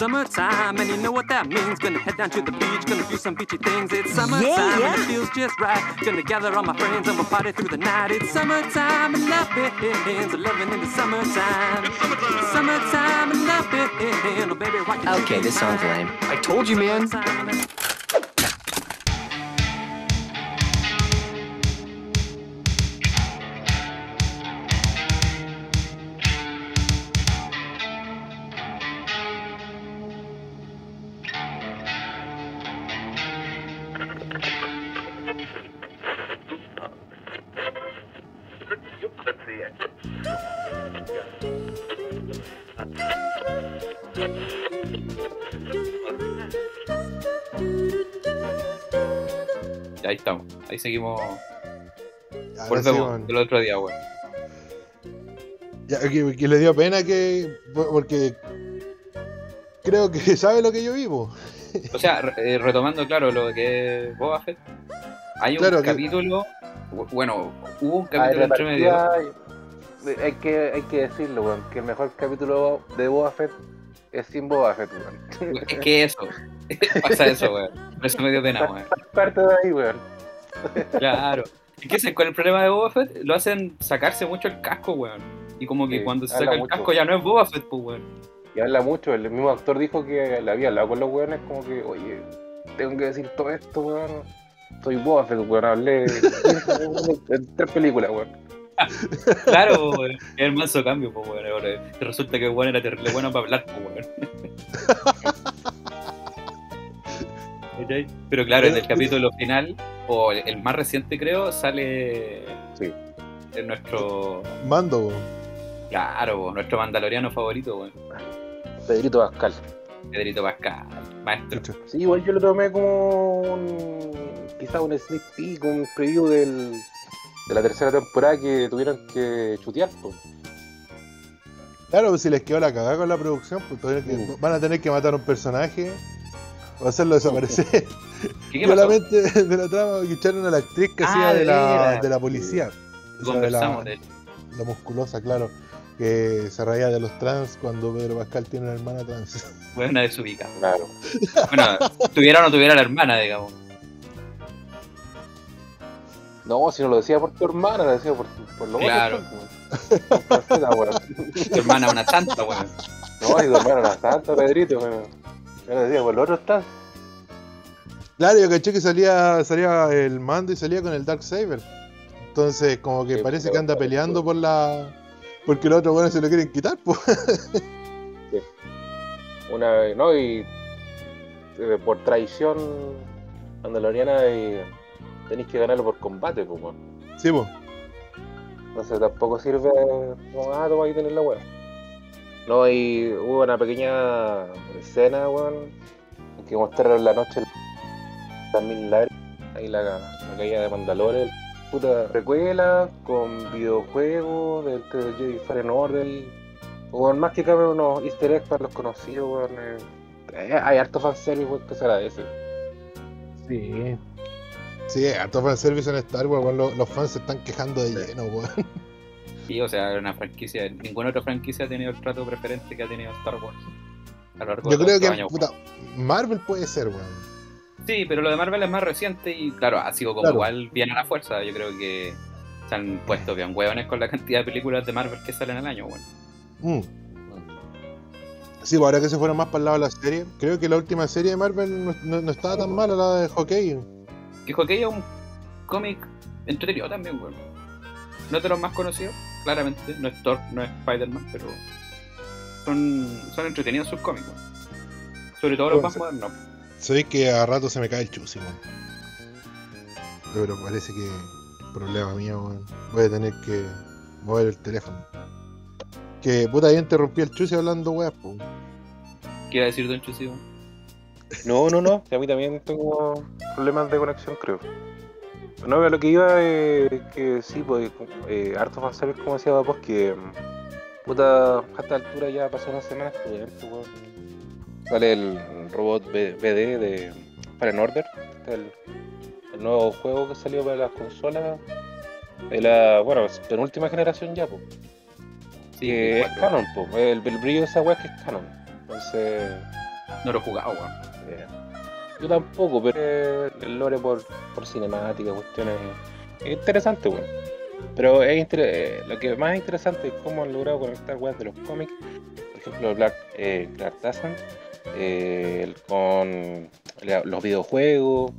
summertime, and you know what that means. Gonna head down to the beach, gonna do some beachy things. It's summertime, yeah. and it feels just right. Gonna gather all my friends and we'll party through the night. It's summertime, and love begins. Loving in the summertime. It's summertime, and love begins. Oh, baby, why can't Okay, be this song's lame. I told you, man. Ahí seguimos. Ahora sí, Volvemos weón. del otro día, weón. Ya, que, que le dio pena que. Porque. Creo que sabe lo que yo vivo. O sea, re- eh, retomando, claro, lo que es Boba Fett. Hay un que- capítulo. bu- Bueno, hubo un capítulo entre medio. hay que, hay que decirlo, weón, que el mejor capítulo de Boba Fett es sin Boba Fett, weón. Es que eso. Pasa eso, weón. Por eso me dio pena, weón. Parte de ahí, weón. Claro. ¿Y qué sé? ¿Cuál es el problema de Boba Fett? Lo hacen sacarse mucho el casco, weón. Y como que Sí, cuando se saca el mucho. casco ya no es Boba Fett, pues, weón. Y habla mucho, el mismo actor dijo que le había hablado con los weones como que, oye, tengo que decir todo esto, weón. Soy Boba Fett, weón, hablé en tres películas, weón. Claro, weón. Es el manso cambio, pues, weón. Ahora, resulta que weón era terrible bueno para hablar, pues, weón. Pero claro, en el capítulo final, o el, el más reciente creo, sale Sí. en nuestro, Mando, claro, nuestro mandaloriano favorito, weón. Pedrito Pascal. Pedrito Pascal, maestro. Sí, igual yo lo tomé como un, quizá un sneak peek, un preview del, de la tercera temporada que tuvieron que chutear. Claro, pues si les quedó la cagada con la producción, pues todavía que- van a tener que matar a un personaje o hacerlo desaparecer. ¿Qué, qué pasó? Solamente de la trama que echaron a la actriz que Ah, hacía de la, de la policía. O sea, de Conversamos la, de la musculosa, claro. Que se reía de los trans cuando Pedro Pascal tiene una hermana trans. Buena desubicada. Claro. Bueno, tuviera o no tuviera la hermana, digamos. No, si no lo decía por tu hermana, lo decía por, tu- por lo Claro. Francesa, weón. Tu hermana es una santa, weón. No, si tu hermana era santa, Pedrito, weón. Yo lo decía por lo otro está. Claro, yo caché que salía, salía el mando y salía con el Dark Saber. Entonces, como que Sí, parece que anda peleando por la. Porque los otros buenos se lo quieren quitar, pues. Una vez, ¿no? Y eh, por traición mandaloriana y tenéis que ganarlo por combate, pues. Sí, pues. Entonces tampoco sirve como, ah, toma tenés la weá. No, y hubo una pequeña escena, weón, que mostraron la noche también la ahí la, la caída de Mandalore, puta precuela con videojuegos del del Jedi Fallen Order, weón, más que cabe unos easter eggs para los conocidos, weón. eh, eh, hay harto fanservice, weón, que se agradece. Sí. Sí, harto fanservice en Star Wars, weón, los, los fans se están quejando de lleno, weón. Sí, o sea, una franquicia. Ninguna otra franquicia ha tenido el trato preferente que ha tenido Star Wars. A lo largo Yo de creo que, años. puta, Marvel puede ser, weón. Sí, pero lo de Marvel es más reciente y, claro, ha sido como Claro. igual bien a la fuerza. Yo creo que se han puesto bien hueones con la cantidad de películas de Marvel que salen al año, weón. Mm. Sí, pues ahora que se fueron más para el lado de la serie, creo que la última serie de Marvel no, no- no estaba tan mala, la de Hockey. Que Hockey es un cómic entretenido también, weón. No es de los más conocidos, claramente. No es Thor, no es Spider-Man, pero son, son entretenidos sus cómics, weón. Sobre todo los Bueno, más modernos. Sabéis que a rato se me cae el chusi, weón. Pero parece que problema mío, weón. Voy a tener que mover el teléfono. Que puta, ya interrumpí el chusi hablando weas, pues. ¿Qué iba a decir Don Chusi, weón? No, no, no. A mí también tengo problemas de conexión, creo. No, pero lo que iba es que sí, pues, eh, harto fanservice, como decía Papos, que mm, puta, a esta altura ya pasó una semana, pues, pues, weón. Sale el robot BD de Fallen Order, este es el, el nuevo juego que salió para las consolas de la, bueno, penúltima generación ya, pues. Sí, que es canon, pues. El, el brillo de esa weá es que es canon. Entonces, No lo he jugado, weón. Eh, Yo tampoco, pero eh, el lore por, por cinemática, cuestiones. Es interesante, weón. Pero es inter- eh, lo que más interesante es cómo han logrado conectar weas de los cómics. Por ejemplo, Black, Clark Tassan, eh, con la- los videojuegos,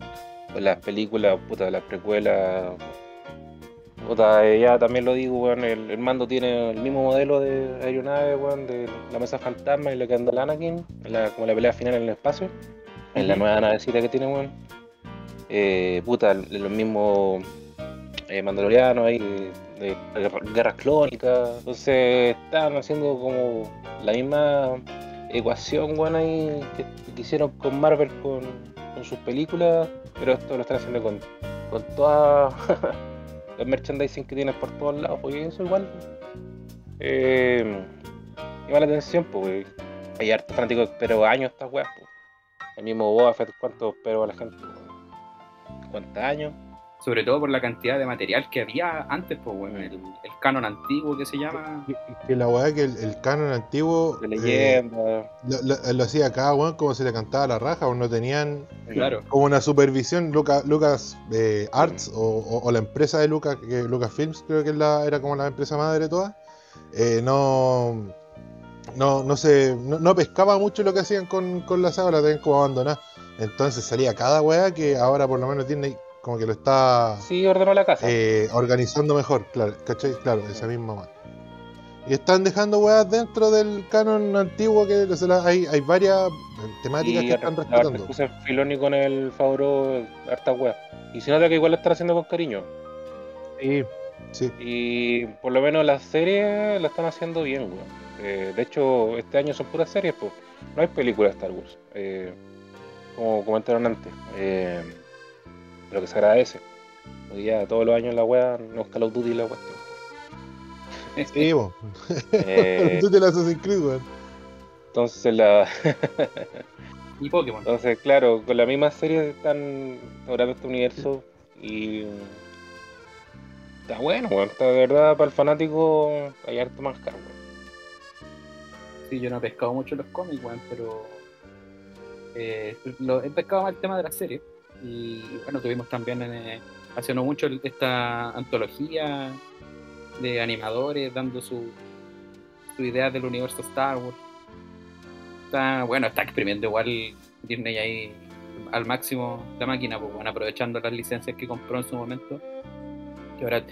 las películas, puta, las precuelas. Puta, eh, ya también lo digo, weón, el, el mando tiene el mismo modelo de aeronave, weón, de la mesa fantasma y la que anda el Anakin, la- como la pelea final en el espacio, en la nueva navecita que tiene, weón. Eh, puta, los mismos eh, mandalorianos ahí, de, de guerra- guerras clónicas, entonces están haciendo como la misma ecuación, weón, ahí que, hicieron con Marvel con, sus películas, pero esto lo están haciendo con, con toda el merchandising que tienen por todos lados, porque eso igual eh, llama la atención, pues hay hartos fanáticos espero años estas weas, pues. El mismo Boba Fett, ¿cuánto espero a la gente? ¿Cuántos años? Sobre todo por la cantidad de material que había antes, pues, weón. El, el canon antiguo que se llama. Que, que la weá que el, el canon antiguo De eh, leyenda. lo, lo- lo hacía cada weón como se le cantaba la raja, o no tenían Claro. como una supervisión Luca- Lucas eh, Arts o, o- o la empresa de Lucas, que Lucas Films creo que es la- era como la empresa madre de todas, eh, no, no, no, se, no, no pescaba mucho lo que hacían con, con la saga, la tenían como abandonada. Entonces salía cada weá que ahora por lo menos Disney como que lo está Sí, ordenó la casa. eh, organizando mejor, claro, ¿cachai? Claro, esa misma weá. Y están dejando weas dentro del canon antiguo que o sea, hay, hay varias temáticas y que están respetando. puse Filoni con el Favreau, harta wea. Y se nota que igual lo están haciendo con cariño. Sí, sí. Y por lo menos las series la están haciendo bien, weón. Eh, de hecho, este año son puras series, pues. No hay películas de Star Wars. eh, como comentaron antes. Eh, lo que se agradece. Hoy ya todos los años la wea no es Call of Duty la cuestión. Sí, po. Eh, Tú te la Creed, weón. entonces la. Y Pokémon. Entonces, claro, con la misma serie están logrando este universo y está bueno, weón. Está de verdad para el fanático hay harto más caro, weón. Sí, yo no he pescado mucho los cómics, weón, pero. eh, lo, he pescado más el tema de la serie. Y bueno, tuvimos también eh, hace no mucho esta antología de animadores dando su, su idea del universo Star Wars. Está, bueno, está exprimiendo igual Disney ahí al máximo la máquina, pues, bueno, aprovechando las licencias que compró en su momento. Que ahora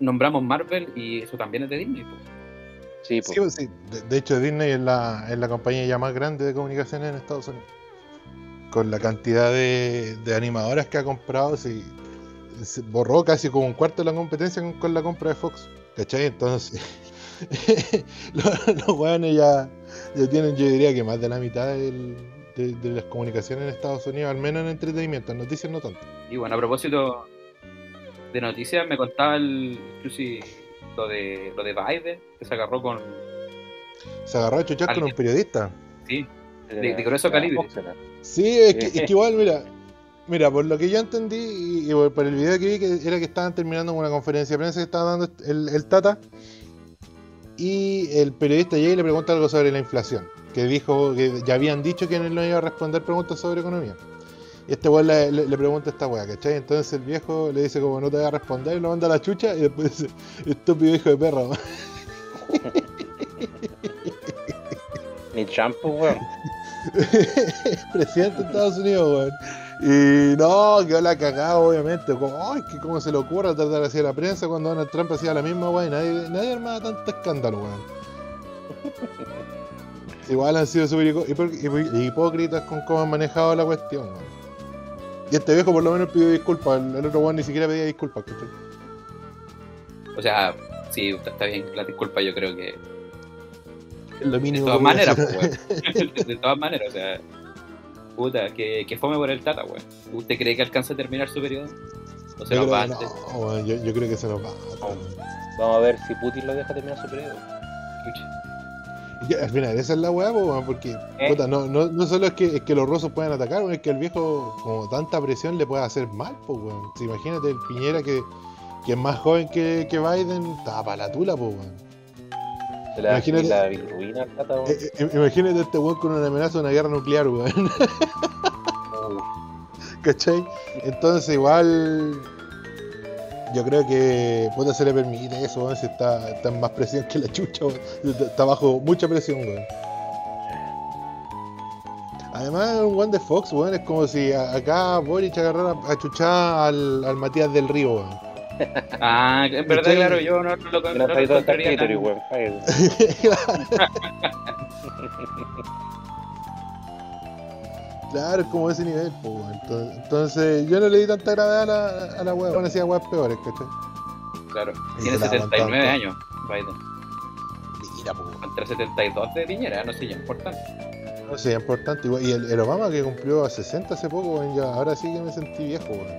nombramos Marvel y eso también es de Disney. pues. Sí, pues, sí. De, de hecho, Disney es la, es la compañía ya más grande de comunicaciones en Estados Unidos. Con la cantidad de, de animadoras que ha comprado, sí, se borró casi como un cuarto de la competencia con, con la compra de Fox. ¿Cachai? Entonces, los, los weones ya, ya tienen, yo diría que más de la mitad del- de, de las comunicaciones en Estados Unidos, al menos en entretenimiento, en noticias no tanto. Y bueno, a propósito de noticias, me contaba el Chusi lo de lo de Biden, que se agarró con Se agarró a chuchar con un periodista. sí, de- de grueso calibre. Sí, es que, es que igual, mira, mira, por lo que yo entendí y, y por, el video que vi, que era que estaban terminando una conferencia de prensa que estaba dando el, el Tata y el periodista llega y le pregunta algo sobre la inflación, que dijo que ya habían dicho que él no iba a responder preguntas sobre economía. Y este weón le, le- le pregunta a esta weá, ¿cachai? Entonces el viejo le dice como no te voy a responder y lo manda a la chucha y después dice, estúpido hijo de perra. Ni shampoo, weón. presidente de Estados Unidos, weón. Y no, quedó la cagada, obviamente. Como, ay, que cómo se le ocurre tratar así a la prensa cuando Donald Trump hacía la misma, weón. y Nadie, nadie armaba tanto escándalo, weón. Igual han sido súper hipócritas con cómo han manejado la cuestión, weón. Y este viejo por lo menos pidió disculpas, el, el otro weón ni siquiera pedía disculpas, ¿cachai? O sea, sí, está bien, la disculpa yo creo que De todas maneras, pues, weón. de todas maneras, o sea, puta, que, que fome por el Tata, weón. ¿Usted cree que alcanza a terminar su periodo? ¿O se Yo nos va antes? no, weón, yo, yo creo que se nos va. Vamos a ver si Putin lo deja terminar su periodo. Al final, esa es la weá, po, weón, porque ¿Eh? puta, no, no, no solo es que, es que los rusos puedan atacar, weón, es que el viejo, como tanta presión, le puede hacer mal, pues, weón. Si imagínate el Piñera que, que es más joven que, que Biden, estaba para la tula, pues, weón. Imagínate- la tata. Eh, eh, este weón con una amenaza de una guerra nuclear, weón. ¿Cachai? Entonces igual yo creo que puta se le permite eso, weón, si está, está en más presión que la chucha, weón. Está- bajo mucha presión, weón. Además, un weón de Fox, weón, es como si acá Boric agarrara a chuchar al, al Matías del Río, weón. Ah, en verdad, claro, yo no, no lo no no lo weón. Claro, es como ese nivel, pues. Entonces, entonces, yo no le di tanta gravedad a la, a la weá, bueno, hacía weas peores, ¿cachai? Claro, Y tiene se la 79 aguantaron años, Biden. Mira, pues. Contra 72 de Piñera, no sé, ya importante. No sé, importante. igual. Y el, el Obama que cumplió a 60 hace poco, ya, ahora sí que me sentí viejo, weón.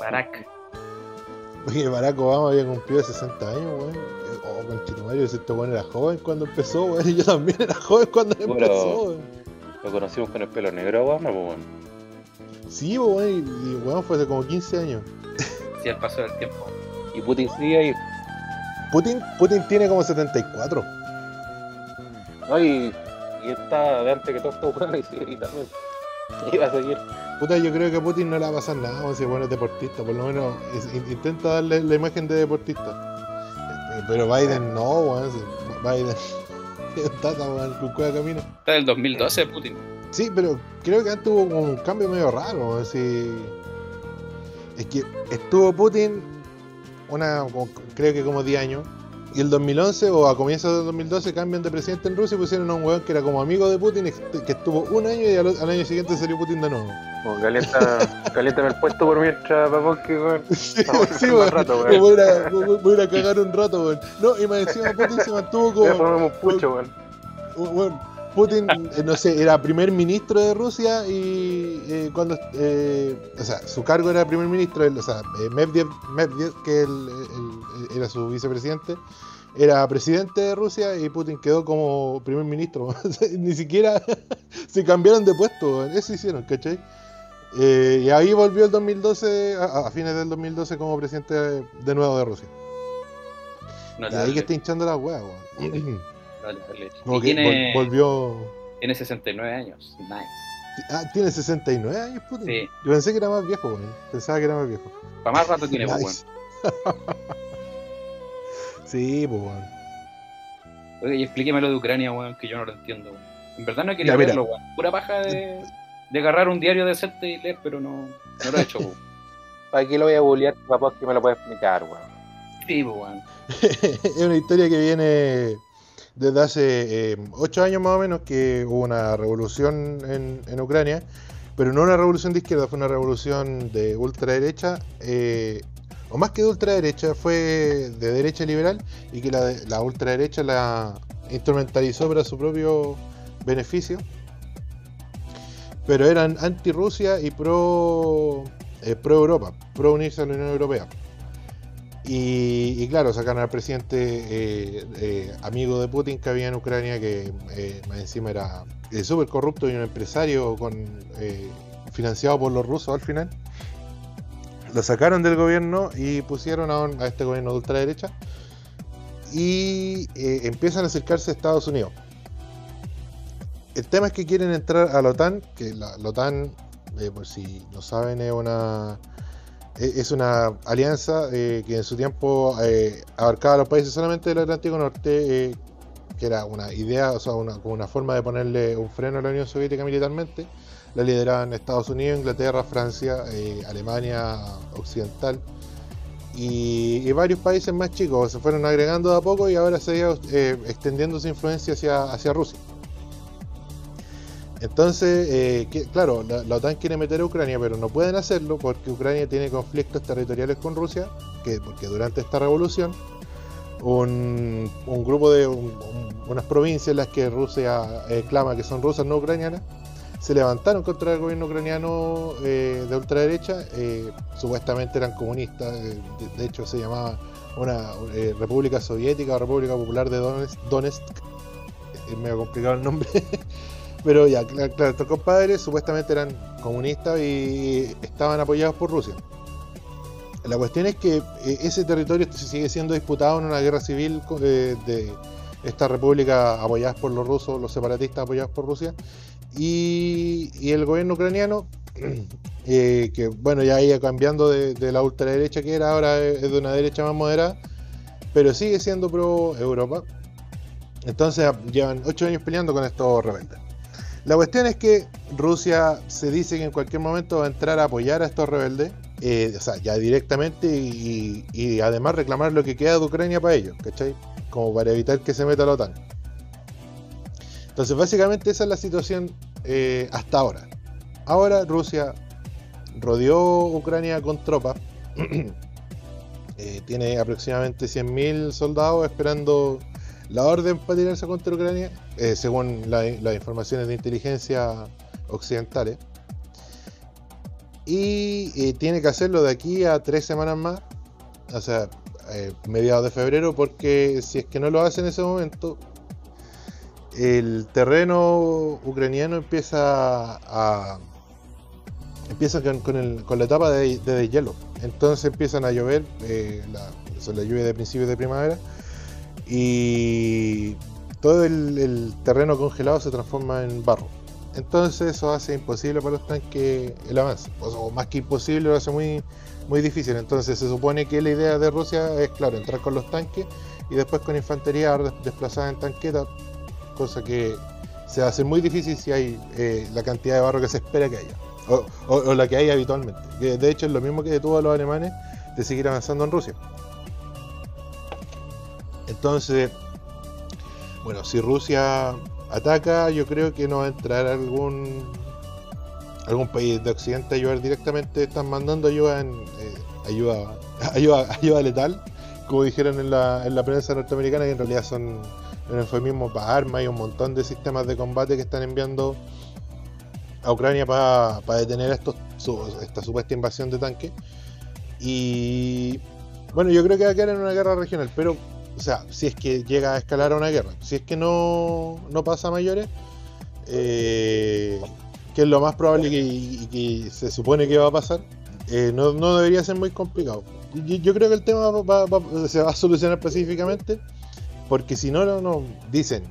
Barack. Oye, Barack Obama había cumplido 60 años, weón. Oh, conchetumario, ese este weón era joven cuando empezó, weón. Y yo también era joven cuando empezó, weón. Lo conocimos con el pelo negro, weón, pues, weón. Sí, weón, y, y weón fue hace como 15 años. Sí, al paso del tiempo. Y Putin sigue ahí. Putin, Putin tiene como 74. No, y, y está de antes que todo esto, weón, y sigue ahí también. Va a seguir. Puta, yo creo que a Putin no le va a pasar nada, si el weón es deportista. Por lo menos es- in- intenta darle la imagen de deportista. Eh, Pero Biden no, weón. Biden tata, weón, con cueva camino. Está del 2012, Putin. Sí, pero creo que antes hubo como un cambio medio raro. Así... Es que estuvo Putin una, creo que como 10 años. Y el 2011 o a comienzos del 2012 cambian de presidente en Rusia y pusieron a un weón que era como amigo de Putin, que estuvo un año y al, al año siguiente salió Putin de nuevo. Como calienta, caliéntame el puesto por mientras, papá, que weón. Sí, weón. rato, weón. voy, a, ir a- voy- voy a ir a cagar un rato, weón. No, y más encima Putin se mantuvo Ya como. formamos pucho, weón. Bueno, Putin, eh, no sé, era primer ministro de Rusia y eh, cuando, eh, o sea, su cargo era primer ministro, él, o sea, eh, Medvedev, Medvedev, que él, él- él era su vicepresidente, era presidente de Rusia y Putin quedó como primer ministro. Ni siquiera se cambiaron de puesto, eso hicieron, ¿cachai? Eh, y ahí volvió el 2012, a, a fines del 2012 como presidente de, nuevo de Rusia. Y ahí que está hinchando las weas, Y tiene, vol- volvió... tiene 69 años. Nice. Ah, tiene 69 años. Sí. Yo pensé que era más viejo, weón. Pensaba que era más viejo. Para más rato tiene, pues, Nice. weón. Sí, pues, weón. Oye, y explíquemelo de Ucrania, weón, que yo no lo entiendo, weón. En verdad no quería verlo, weón. Pura paja de, de agarrar un diario decente y leer, pero no, no lo he hecho, weón. Aquí lo voy a bullear, papá, que me lo puede explicar, weón. Sí, pues, weón. es una historia que viene desde hace eh, ocho años más o menos, que hubo una revolución en, en Ucrania, pero no una revolución de izquierda, fue una revolución de ultraderecha, eh, o más que de ultraderecha, fue de derecha liberal, y que la, la ultraderecha la instrumentalizó para su propio beneficio. Pero eran anti-Rusia y pro, eh, pro Europa, pro unirse a la Unión Europea. Y, claro, sacaron al presidente eh, eh, amigo de Putin que había en Ucrania, que eh, encima era eh, súper corrupto y un empresario financiado por los rusos al final. Lo sacaron del gobierno y pusieron a, este gobierno de ultraderecha y empiezan a acercarse a Estados Unidos. El tema es que quieren entrar a la OTAN, que la, la OTAN, por si no saben, es una es una alianza eh, que en su tiempo eh, abarcaba a los países solamente del Atlántico Norte, eh, que era una idea, o sea, una, una forma de ponerle un freno a la Unión Soviética militarmente. La lideraban Estados Unidos, Inglaterra, Francia, eh, Alemania Occidental y, y varios países más chicos. Se fueron agregando de a poco y ahora se ha eh, extendiendo su influencia hacia, hacia Rusia. Entonces, eh, que- claro, la, OTAN quiere meter a Ucrania, pero no pueden hacerlo porque Ucrania tiene conflictos territoriales con Rusia, que porque durante esta revolución un, grupo de un- un- unas provincias en las que Rusia eh, clama que son rusas no ucranianas se levantaron contra el gobierno ucraniano eh, de ultraderecha, eh, supuestamente eran comunistas, eh, de, hecho se llamaba una República Soviética o República Popular de Donetsk. es medio complicado el nombre, pero ya, cla- claro, estos compadres supuestamente eran comunistas y estaban apoyados por Rusia. La cuestión es que eh, ese territorio sigue siendo disputado en una guerra civil de, estas repúblicas apoyadas por los rusos, los separatistas apoyados por Rusia, y, y el gobierno ucraniano, eh, que bueno, ya iba cambiando de, de la ultraderecha que era, ahora es de una derecha más moderada, pero sigue siendo pro Europa. Entonces llevan ocho años peleando con estos rebeldes. La cuestión es que Rusia se dice que en cualquier momento va a entrar a apoyar a estos rebeldes, eh, o sea, ya directamente y, además reclamar lo que queda de Ucrania para ellos, ¿cachai? Como para evitar que se meta la OTAN. Entonces, básicamente esa es la situación eh, hasta ahora. Ahora Rusia rodeó Ucrania con tropas. Eh, tiene aproximadamente 100.000 soldados esperando la orden para tirarse contra Ucrania, eh, según la- las informaciones de inteligencia occidentales. Y eh, tiene que hacerlo de aquí a tres semanas más, o sea, eh, mediados de febrero, porque si es que no lo hace en ese momento, el terreno ucraniano empieza a. empieza con, la etapa de, de. Entonces empiezan a llover, son las lluvias de principios de primavera, y todo el, terreno congelado se transforma en barro. Entonces eso hace imposible para los tanques el avance. O, más que imposible, lo hace muy, muy difícil. Entonces se supone que la idea de Rusia es, claro, entrar con los tanques y después con infantería des- desplazada en tanqueta, cosa que se hace muy difícil si hay eh, la cantidad de barro que se espera que haya. O, o- o la que hay habitualmente. De hecho es lo mismo que detuvo a los alemanes de seguir avanzando en Rusia. Entonces, bueno, si Rusia ataca, yo creo que no va a entrar algún algún país de Occidente a ayudar directamente. Están mandando ayuda en eh, ayuda, ayuda ayuda letal, como dijeron en la, en la prensa norteamericana, que en realidad son un eufemismo para armas y un montón de sistemas de combate que están enviando a Ucrania para detener estos, su- esta supuesta invasión de tanques. Y bueno, yo creo que va a quedar en una guerra regional, pero o sea, si es que llega a escalar a una guerra, si es que no, no pasa a mayores, eh, que es lo más probable que, y que se supone que va a pasar, eh, no, no debería ser muy complicado. Yo, yo creo que el tema va- se va a solucionar pacíficamente, porque si no, no, no dicen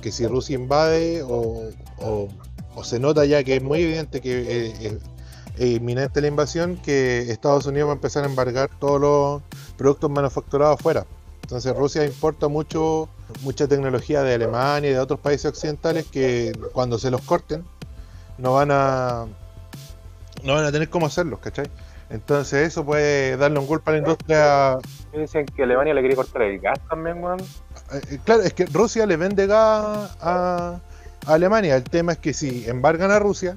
que si Rusia invade o, o- se nota ya que es muy evidente que eh, inminente la invasión, que Estados Unidos va a empezar a embargar todos los productos manufacturados afuera. Entonces Rusia importa mucho mucha tecnología de Alemania y de otros países occidentales que cuando se los corten no van a no van a tener cómo hacerlos, ¿cachai? Entonces eso puede darle un golpe a la industria. Dicen que Alemania le quiere cortar el gas también, weón. Eh, eh, claro, es que Rusia le vende gas a, a Alemania. El tema es que si embargan a Rusia,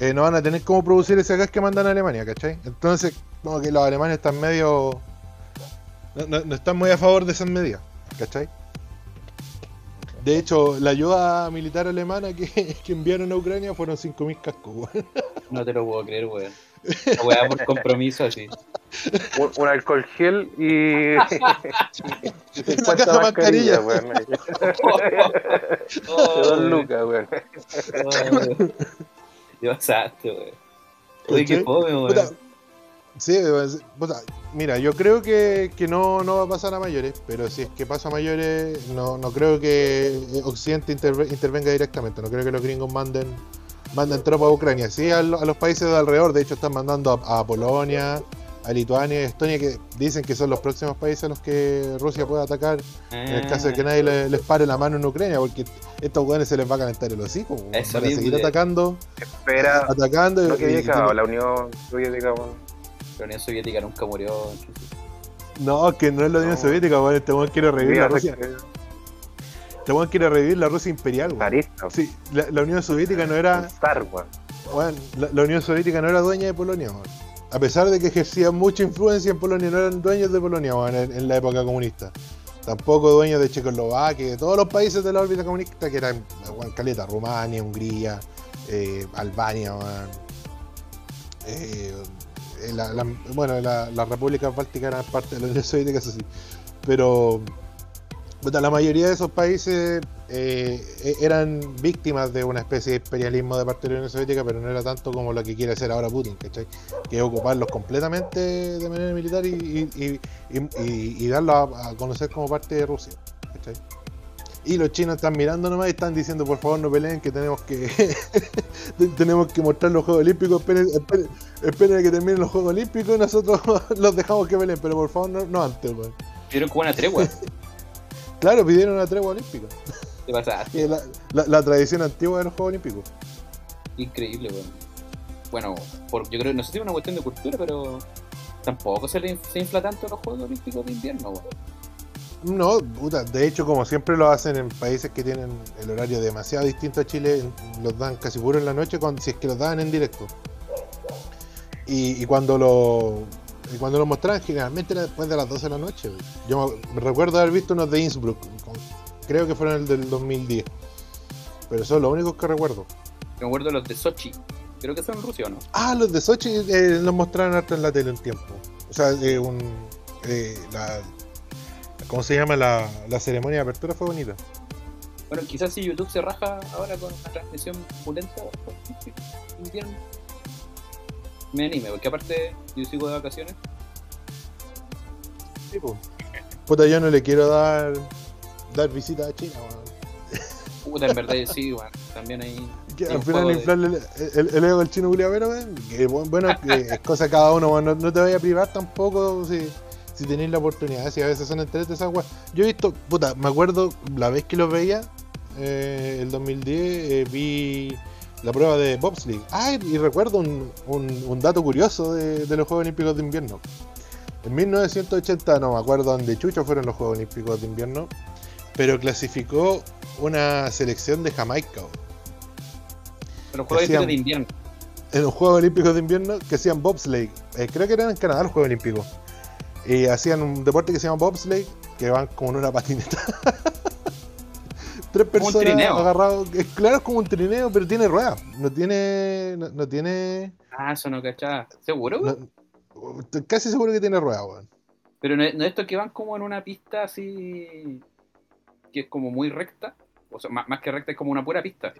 eh, no van a tener cómo producir ese gas que mandan a Alemania, ¿cachai? Entonces, como que los alemanes están medio. No, no- no están muy a favor de esas medidas, ¿cachai? De hecho, la ayuda militar alemana que, que enviaron a Ucrania fueron 5.000 cascos, weón. No te lo puedo creer, weón. La weá por compromiso así. Un, un alcohol gel y. y 50 caja de mascarillas, mascarilla. weón. De dos lucas, weón. Dios santo, weón. Oye, qué fome, weón. Sí, pues, mira, yo creo que, que no, no va a pasar a mayores, pero si es que pasa a mayores, no, no creo que Occidente interve- intervenga directamente, no creo que los gringos manden, manden tropas a Ucrania, sí a, lo- a los países de alrededor, de hecho están mandando a, a Polonia, a Lituania y Estonia, que dicen que son los próximos países a los que Rusia puede atacar en el caso de que nadie le- les pare la mano en Ucrania, porque estos hueones se les va a calentar el hocico, Eso van a seguir atacando, Espera. atacando No que y- la Unión Soviética. La Unión Soviética nunca murió. No, que no es la Unión No. Soviética, weón. Este weón quiere revivir la Rusia. Este weón quiere revivir la Rusia imperial, weón. Sí, la, la Unión Soviética no era. Star, weón. weón, la, la Unión Soviética no era dueña de Polonia, weón. A pesar de que ejercían mucha influencia en Polonia, no eran dueños de Polonia, weón, en, en la época comunista. Tampoco dueños de Checoslovaquia, de todos los países de la órbita comunista que eran, weón, caleta, Rumania, Hungría, eh, Albania, weón. Eh, la- la- bueno, la- las repúblicas bálticas eran parte de la Unión Soviética, eso sí. Pero la mayoría de esos países eh, eran víctimas de una especie de imperialismo de parte de la Unión Soviética, pero no era tanto como lo que quiere hacer ahora Putin, ¿cachai? Que es ocuparlos completamente de manera militar y darlos a, a conocer como parte de Rusia. ¿cachai? Y los chinos están mirando nomás y están diciendo, por favor, no peleen, que tenemos que tenemos que mostrar los Juegos Olímpicos. Esperen, esperen, esperen a que terminen los Juegos Olímpicos y nosotros los dejamos que peleen, pero por favor, no, no antes, weón. Vieron como una tregua. Claro, pidieron una tregua olímpica. ¿Qué pasa? Que es la, la- la tradición antigua de los Juegos Olímpicos. Increíble, weón. Bueno, por, yo creo, no sé si es una cuestión de cultura, pero tampoco se, le, se infla tanto los Juegos Olímpicos de invierno, weón. No, puta, de hecho, como siempre lo hacen en países que tienen el horario demasiado distinto a Chile, los dan casi puro en la noche, cuando, si es que los dan en directo. Y, y cuando lo y cuando lo mostraban, generalmente era después de las 12 de la noche. Yo me- recuerdo haber visto unos de Innsbruck, creo que fueron el del 2010. Pero son los únicos que recuerdo. Me acuerdo los de Sochi. Creo que son en Rusia, ¿o no? Ah, los de Sochi eh, los mostraron harto en la tele un tiempo. O sea, eh, un, eh, la, ¿cómo se llama? La, la ceremonia de apertura fue bonita. Bueno, quizás si YouTube se raja ahora con una transmisión pulenta invierno. Me anime, porque aparte yo sigo de vacaciones. Sí, po. Puta, yo no le quiero dar dar visita a China, weón. Puta, en verdad sí, weón. También Sí, al final de- inflarle el, el- el ego del chino culiao, pero weón, que bu- bueno, que es cosa cada uno, weón, no, no te vayas a privar tampoco si, si tenéis la oportunidad, si a veces son entre esas weas. Yo he visto, puta, me acuerdo la vez que los veía, eh, el 2010, eh, vi la prueba de bobsleigh. Ah, y recuerdo un, un- un dato curioso de, de los Juegos Olímpicos de Invierno. En 1980, no me acuerdo dónde chucho fueron los Juegos Olímpicos de Invierno, pero clasificó una selección de Jamaica. Pero Juegos Olímpicos de invierno. en los Juegos Olímpicos de Invierno que hacían bobsleigh. Eh, creo que eran en Canadá los Juegos Olímpicos. Y hacían un deporte que se llama bobsleigh, que van como en una patineta. Tres personas agarrados. Claro, es como un trineo, pero tiene ruedas. No tiene. No, no tiene. Ah, eso no cachaba. ¿Seguro, weón? no- estoy casi seguro que tiene ruedas, weón. Pero no, es- no es esto que van como en una pista así. que es como muy recta. O sea, más, más que recta, es como una pura pista.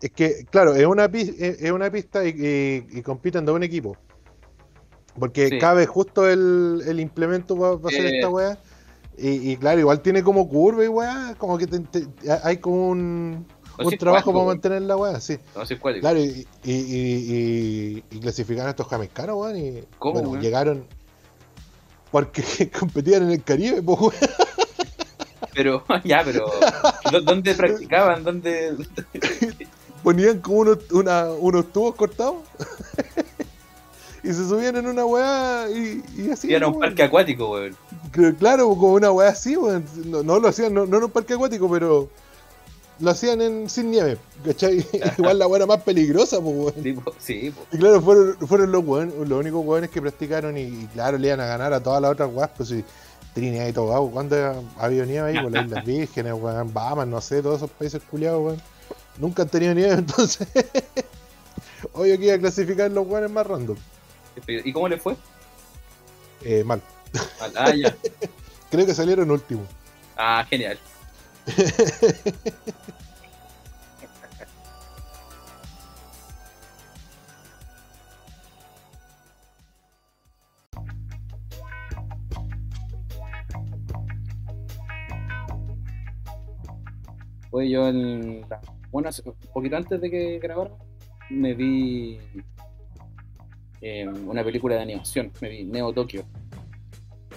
Es que, claro, es una, es una pista y, y- y compiten de un equipo. Porque Sí. cabe justo el, el implemento para hacer Eh. esta weá. Y, y claro, igual tiene como curva y weá. Como que te- te- hay como un, No un trabajo cuático, para mantener la weá, sí. No. Claro, y, y, clasificaron a estos jamaicanos, weón. Y ¿Cómo, bueno, llegaron. Porque competían en el Caribe, pues, weón. Pero, ya, pero. ¿dó- ¿Dónde practicaban? ¿Dónde.? ponían como unos, una- unos tubos cortados y se subían en una weá y, y así. Iban a un weón. parque acuático, weón. Claro, como una weá así, weón. No, no lo hacían, no, no en un parque acuático, pero lo hacían en, sin nieve, ¿cachai? Igual la weá era más peligrosa, pues, weón. Sí, po. Y claro, fueron, fueron los, weón- los únicos weones que practicaron y, y claro, le iban a ganar a todas las otras weas, pues sí. Trinidad y Tobago, ¿cuándo ha habido nieve ahí? Por las Islas Vírgenes, weón, Bahamas, no sé, todos esos países culiados, weón. Nunca han tenido nieve, entonces. Obvio que iba a clasificar los weones más random. ¿Y cómo le fue? Eh, mal. Ah, ya. Creo que salieron últimos. Ah, genial. Oye, yo en la- bueno, un poquito antes de que grabara, me vi eh, una película de animación, me vi Neo Tokyo,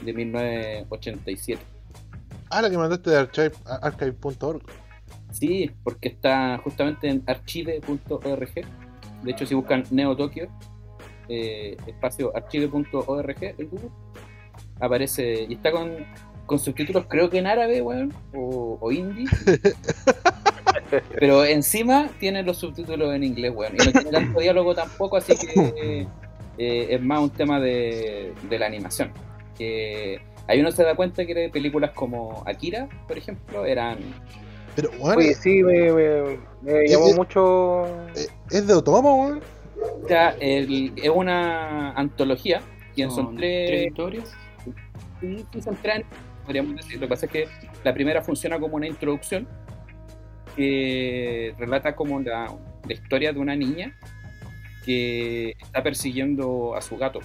de 1987. Ah, la que mandaste de archive- archive.org. Sí, porque está justamente en archive.org. De hecho, si buscan Neo Tokyo, eh, espacio archive.org en Google, aparece y está con, con subtítulos, creo que en árabe, weón, o, o hindi. Pero encima tiene los subtítulos en inglés, weón. Y no tiene tanto diálogo tampoco, así que eh, es más un tema de, de la animación. Que ahí uno se da cuenta que películas como Akira, por ejemplo, eran Pero, Oye, sí, me, me, me llamó eh, mucho. eh, es de Otomo, weón. O sea, el- es una antología, que son, tres, historias. sí, sí, son tres, podríamos decir. Lo que pasa es que la primera funciona como una introducción que relata como la, la historia de una niña que está persiguiendo a su gato.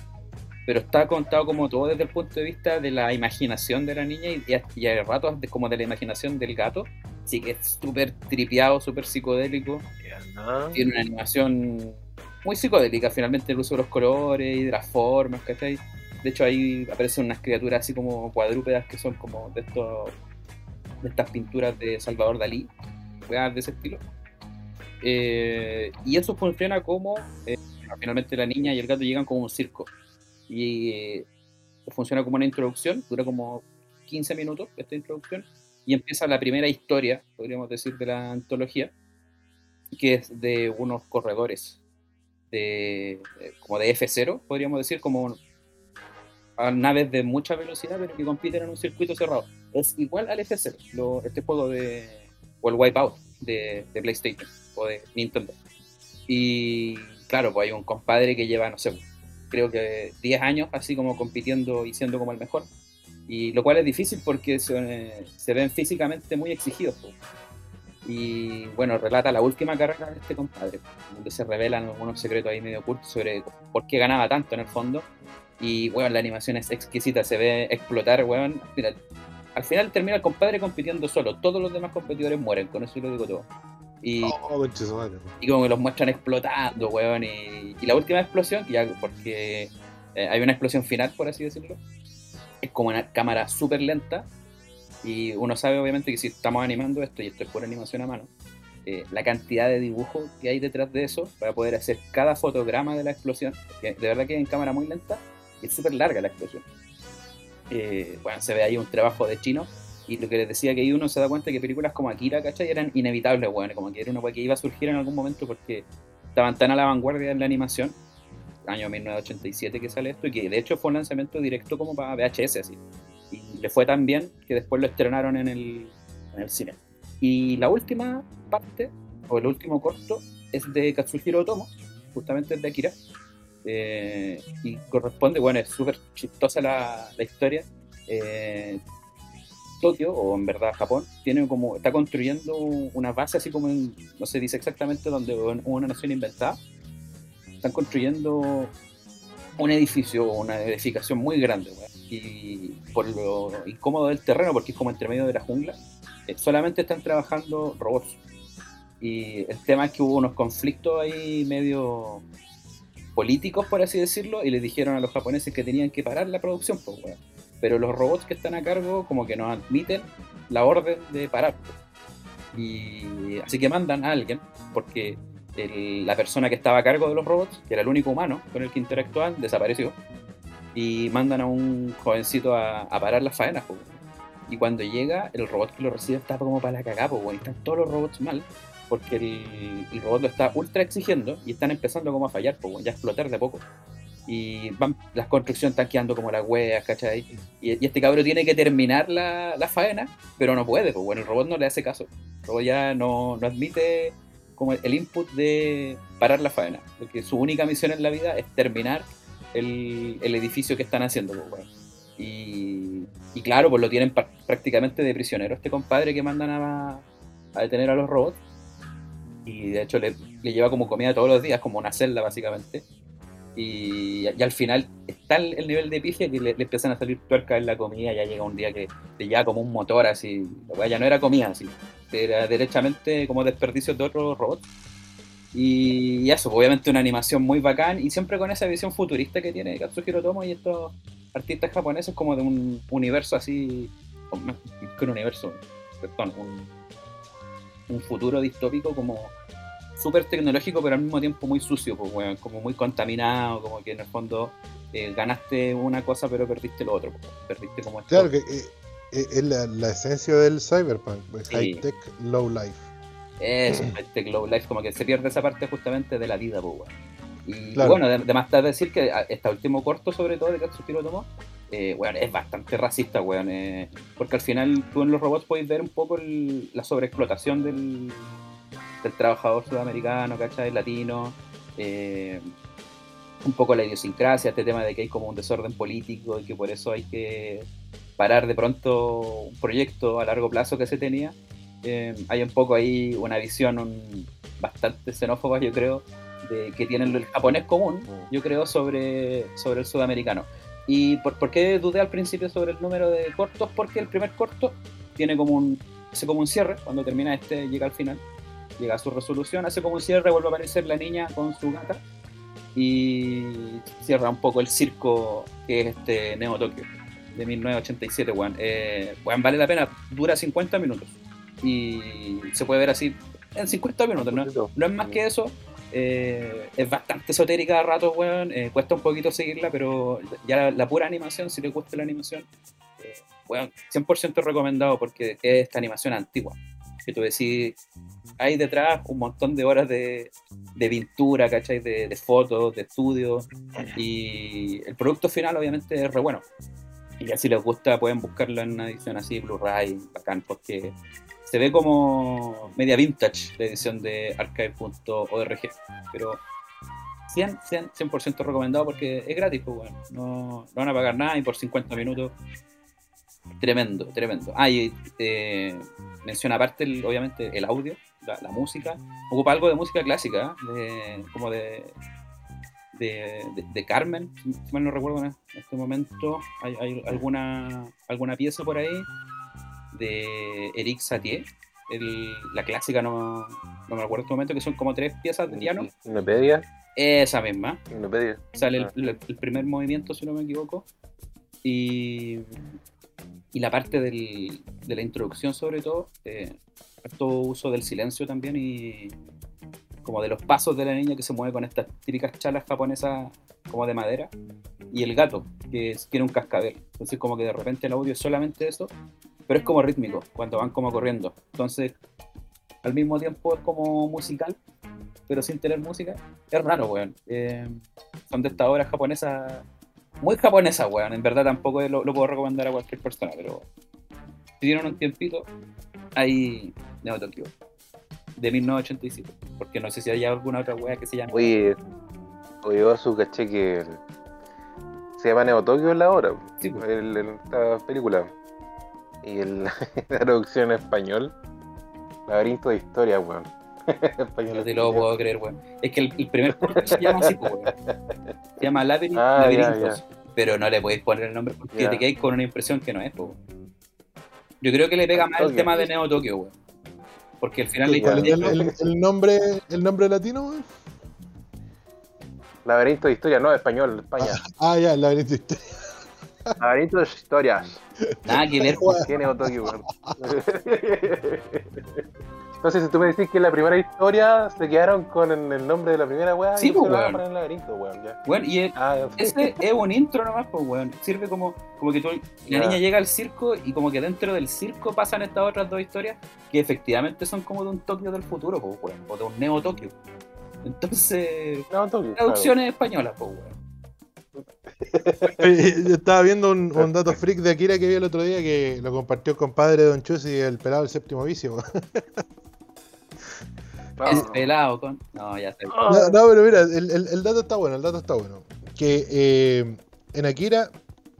pero está contado como todo desde el punto de vista de la imaginación de la niña y, y a, ratos como de la imaginación del gato. Así que es súper tripeado, súper psicodélico. Tiene una animación muy psicodélica, finalmente el uso de los colores y de las formas, ¿cachai? De hecho ahí aparecen unas criaturas así como cuadrúpedas que son como de estos de estas pinturas de Salvador Dalí, de ese estilo. Eh, y eso funciona como eh, finalmente la niña y el gato llegan como un circo. Y eh, funciona como una introducción, dura como 15 minutos esta introducción, y empieza la primera historia, podríamos decir, de la antología, que es de unos corredores de, eh, como de F0, podríamos decir, como naves de mucha velocidad, pero que compiten en un circuito cerrado. Es igual al F0, lo- este juego de. o el Wipeout de PlayStation o de Nintendo. Y claro, pues hay un compadre que lleva, no sé, creo que 10 años así como compitiendo y siendo como el mejor. Y lo cual es difícil porque se, se ven físicamente muy exigidos. pues. Y bueno, relata la última carrera de este compadre, donde se revelan algunos secretos ahí medio ocultos sobre por qué ganaba tanto en el fondo. Y bueno, la animación es exquisita, se ve explotar, weón. Mira, al final termina el compadre compitiendo solo, todos los demás competidores mueren, con eso lo digo todo. Y, Oh, como que los muestran explotando, weón. Y, y la última explosión, ya porque eh, hay una explosión final, por así decirlo, es como una cámara súper lenta. Y uno sabe, obviamente, que si estamos animando esto, y esto es pura animación a mano, eh, la cantidad de dibujo que hay detrás de eso para poder hacer cada fotograma de la explosión, que de verdad que en cámara muy lenta y es súper larga la explosión. Eh, bueno, se ve ahí un trabajo de chino. Y lo que les decía que ahí uno se da cuenta que películas como Akira, ¿cachai? Eran inevitables, weón. Como que era una que iba a surgir en algún momento porque estaban tan a la vanguardia en la animación. Año 1987 que sale esto, y que de hecho fue un lanzamiento directo como para VHS, así. Y le fue tan bien que después lo estrenaron en el, en el cine. Y la última parte, o el último corto, es de Katsuhiro Otomo, justamente es de Akira. Eh, y corresponde, bueno, es súper chistosa la, la historia. Eh, Tokio, o en verdad Japón, tiene como, está construyendo una base así como en, no se dice exactamente dónde, en una nación inventada. Están construyendo un edificio, una edificación muy grande, weón. y por lo incómodo del terreno, porque es como entre medio de la jungla, eh, solamente están trabajando robots. Y el tema es que hubo unos conflictos ahí medio políticos, por así decirlo, y les dijeron a los japoneses que tenían que parar la producción, pues, weón. Pero los robots que están a cargo como que no admiten la orden de parar. pues. Y así que mandan a alguien, porque el- la persona que estaba a cargo de los robots, que era el único humano con el que interactuaban, desapareció. Y mandan a un jovencito a, a parar las faenas. pues. Y cuando llega, el robot que lo recibe está como para la cagada, pues, están todos los robots mal, porque el, el robot lo está ultra exigiendo y están empezando como a fallar, pues, weón, ya a explotar de poco. Y van, las construcciones están quedando como las weas, ¿cachai? Y, este cabrón tiene que terminar la, la faena, pero no puede, pues bueno, el robot no le hace caso. El robot ya no, no admite como el input de parar la faena, porque su única misión en la vida es terminar el, el edificio que están haciendo, pues, bueno. Y, claro, pues lo tienen prácticamente de prisionero este compadre que mandan a, a detener a los robots. Y de hecho le, le lleva como comida todos los días, como una celda básicamente. Y, al final está el, el nivel de pifia que le, empiezan a salir tuercas en la comida. Ya llega un día que te lleva como un motor así. Ya no era comida así. Era derechamente como desperdicios de otros robots. Y, eso, obviamente una animación muy bacán y siempre con esa visión futurista que tiene Katsuhiro Tomo y estos artistas japoneses como de un universo así, un universo, perdón, un, un futuro distópico como súper tecnológico pero al mismo tiempo muy sucio, pues, weón, como muy contaminado, como que en el fondo eh, ganaste una cosa pero perdiste lo otro, pues, perdiste como esto. Claro que eh, eh, es la, la esencia del cyberpunk, pues, Sí. high tech, low life. Eso, este Glow Life, como que se pierde esa parte justamente de la vida, pues, weón. Y Claro. bueno, de, de más tarde decir que a- este último corto, sobre todo de Katsuhiro Tomo, eh, weón, es bastante racista, weón. eh, porque al final tú en los robots puedes ver un poco el- la sobreexplotación del, del trabajador sudamericano, ¿cachai? Latino. eh, un poco la idiosincrasia, este tema de que hay como un desorden político y que por eso hay que parar de pronto un proyecto a largo plazo que se tenía. Eh, hay un poco ahí una visión un- bastante xenófoba, yo creo, de, que tienen el japonés común, yo creo, sobre, sobre el sudamericano. ¿Y por, por qué dudé al principio sobre el número de cortos? Porque el primer corto tiene como un, hace como un cierre, cuando termina este llega al final, llega a su resolución, hace como un cierre, vuelve a aparecer la niña con su gata y cierra un poco el circo que es este Neo Tokyo de 1987, weón. Eh, weón, vale la pena, dura 50 minutos y se puede ver así en 50 minutos, ¿no? No es más que eso. eh, es bastante esotérica a ratos, weón. eh, cuesta un poquito seguirla, pero ya la, la pura animación, si te gusta la animación, eh, weón, 100% recomendado porque es esta animación antigua. Que tú decís, hay detrás un montón de horas de, de pintura, ¿cachai? De, fotos, de estudios. Y el producto final, obviamente, es re bueno. Y ya si les gusta, pueden buscarlo en una edición así, Blu-ray, bacán, porque se ve como media vintage la edición de archive.org. Pero 100, 100, 100% recomendado porque es gratis, pues, bueno. no, no van a pagar nada y por 50 minutos. Tremendo, tremendo. Ah, y eh, menciona aparte, el- obviamente, el audio, la, la música. Ocupa algo de música clásica, ¿eh? de- como de, de, de- de Carmen, si mal no recuerdo en este momento. Hay, hay alguna, alguna pieza por ahí de Eric Satie, el- la clásica, no, no me acuerdo en este momento, que son como tres piezas de piano. Wikipedia. Esa misma. Wikipedia. Sale Ah. el- el primer movimiento, si no me equivoco. Y, y la parte del- de la introducción, sobre todo, eh, harto uso del silencio también y como de los pasos de la niña que se mueve con estas típicas chalas japonesas como de madera. Y el gato, que tiene un cascabel. Entonces, como que de repente el audio es solamente eso, pero es como rítmico, cuando van como corriendo. Entonces, al mismo tiempo es como musical, pero sin tener música. Es raro, weón. Eh, son de estas obras japonesas, muy japonesas, weón. En verdad tampoco lo, lo puedo recomendar a cualquier persona, pero si tienen un tiempito, hay Neo Tokyo, de 1987. Porque no sé si hay alguna otra wea que se llame. Oye, oye, Osu, caché que se llama Neo Tokyo en la obra, Sí, pues. el- el- esta película. Y el- la traducción en español, laberinto de historia, weón. Español. No te lo puedo creer, weón. Es que el, el primer corto se llama así, weón. Se llama Labyrinth- Ah, ya. Pero no le podéis poner el nombre porque Ya. te quedáis con una impresión que no es, pues. Yo creo que le pega más el Tokio. tema de Neo Tokyo, weón. Porque al final ¿Cuál la es historia- el, el- el nombre, el nombre latino, weón? Laberinto de historia, no, español, España. Ah, ya, el laberinto de historia. Laberinto de historias. Nada que ver, Weón. ¿Qué Neo Tokyo, weón? Entonces, si tú me decís que en la primera historia se quedaron con el, nombre de la primera weá, Sí, y pues, se weón. para el laberinto, weón, ya. weón. Y el- Ah, ese es un intro nomás, pues, weón. Sirve como, como que tú, la niña llega al circo y como que dentro del circo pasan estas otras dos historias que efectivamente son como de un Tokio del futuro, pues, weón. O de un Neo Tokio. Entonces, traducciones españolas, pues, weón. Yo estaba viendo un, un dato freak de Akira que vi el otro día que lo compartió el compadre de Don Chus y el pelado del séptimo vicio. Es pelado con. No, ya sé. Ah. No, no, pero mira, el, el- el dato está bueno, el dato está bueno. Que eh, en Akira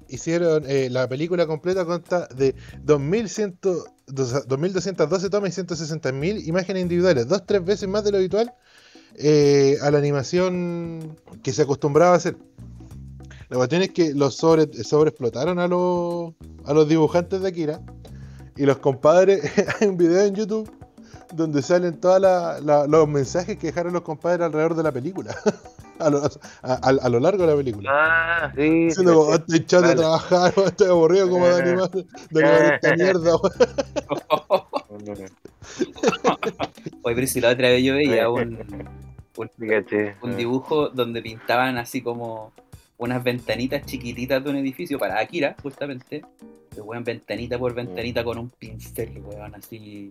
hicieron, eh, la película completa consta de 2100 dos- 2212 tomas y 160.000 imágenes individuales, dos, tres veces más de lo habitual eh, a la animación que se acostumbraba a hacer. La cuestión es que los sobre, sobreexplotaron a los, a los dibujantes de Akira y los compadres, hay un video en YouTube donde salen todos los mensajes que dejaron los compadres alrededor de la película. a, lo, a, a- a lo largo de la película. Ah, sí. sí, Diciendo como, sí. estoy echado de Vale. trabajar, estoy aburrido como de Eh. animar, de animar esta mierda, weón. Oye, pero si la otra vez yo veía un, dibujo donde pintaban así como unas ventanitas chiquititas de un edificio para Akira, justamente. Que weón, ventanita por ventanita con un pincel, weón, así.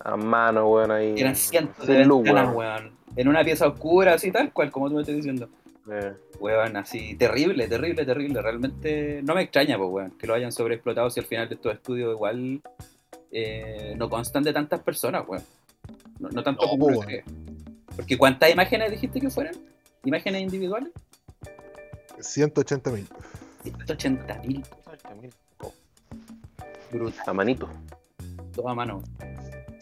A mano, weón, ahí. Eran cientos de luz, ventanas, weón. weón. En una pieza oscura, así tal cual, como tú me estás diciendo. Eh, Weón, así, terrible, terrible, terrible. Realmente no me extraña, pues, weón, que lo hayan sobreexplotado si al final de estos estudios igual eh, no constan de tantas personas, weón. No, no tanto No, como pues. Porque ¿cuántas imágenes dijiste que fueran? ¿Imágenes individuales? 180 mil. 180 mil. Brutal, A manito. toda mano.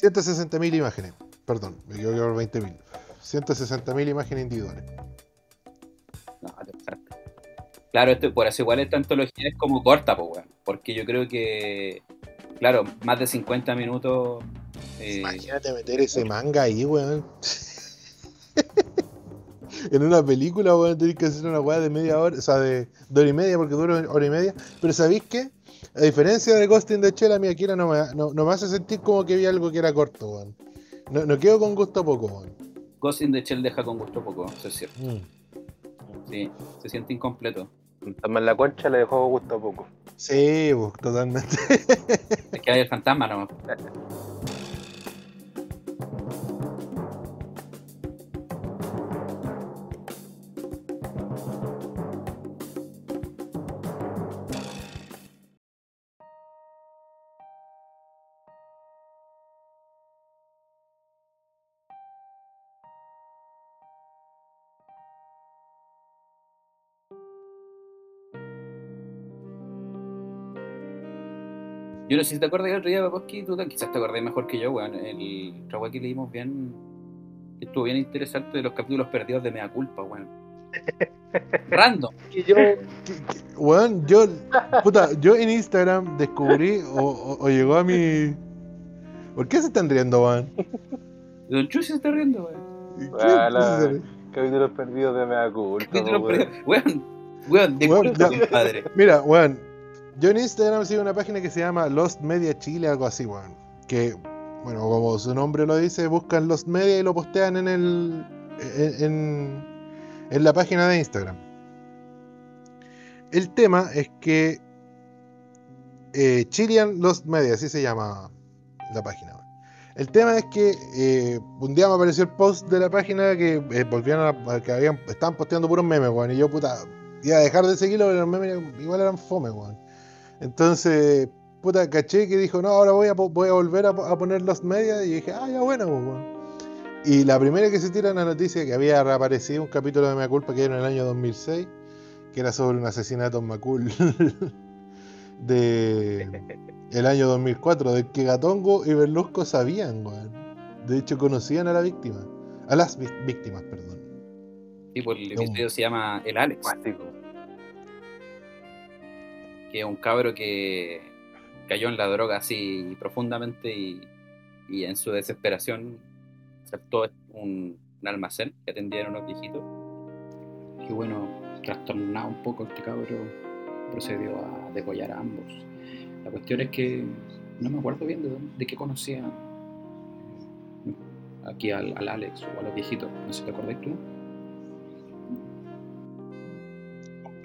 160 mil imágenes. Perdón, me equivoqué por 20 mil. 160.000 imágenes individuales. No. Claro, esto, por eso igual esta antología es como corta, pues, weón. Porque yo creo que, claro, más de 50 minutos. eh, Imagínate meter ese manga ahí, weón. en una película, weón, tenés que hacer una weá de media hora, o sea, de, de hora y media, porque dura hora y media. Pero ¿sabéis qué? A diferencia de Ghost in the Shell, a mí Akira no me, no, no me hace sentir como que vi algo que era corto, weón. No, no quedo con gusto poco, weón. Ghost in the Shell deja con gusto poco, eso es cierto. Mm. Sí, se siente incompleto. Fantasma en la concha le dejó gusto a poco. Sí, pues, totalmente. Es que hay el fantasma, ¿no? Yo no sé si te acuerdas que el otro día, Paposki, tú quizás te acordás mejor que yo, weón. El trabajo que leímos bien, estuvo bien interesante de los capítulos perdidos de Mea Culpa, weón. Random. Y yo, Que- que- Weón, yo, puta, yo en Instagram descubrí o, o- o llegó a mi... ¿Por qué se están riendo, weón? Don Chu se está riendo, weón. Capítulos perdidos de Mea Culpa. Capítulos weón. perdidos. Weón, weón, de Weón, culpa, ya. compadre. Mira, weón, yo en Instagram sigo una página que se llama Lost Media Chile, algo así, weón. Que, bueno, como su nombre lo dice, buscan Lost Media y lo postean en el. en, en- la página de Instagram. El tema es que eh, Chilean Lost Media, así se llama la página. weón. El tema es que eh, un día me apareció el post de la página que eh, a, a que habían, estaban posteando puros memes, weón. Y yo, puta, iba a dejar de seguirlo, pero los memes igual eran fome, weón. Entonces, puta, caché que dijo, no, ahora voy a, voy a volver a, po- a poner los medias. Y dije, ah, ya bueno, pues, weón. Y la primera que se tira en la noticia que había reaparecido un capítulo de Mea Culpa que era en el año 2006, que era sobre un asesinato en Macul de el año 2004, del que Gatongo y Berlusco sabían, weón. De hecho, conocían a la víctima. A las víctimas, perdón. Sí, pues el episodio se llama El Alex, Cuático. Que un cabro que cayó en la droga así profundamente y, en su desesperación aceptó un, un almacén que atendían unos viejitos. Y bueno, trastornado un poco este cabro, procedió a degollar a ambos. La cuestión es que no me acuerdo bien de, dónde- de qué conocía aquí al, al Alex o a los viejitos. No sé si te acordás tú.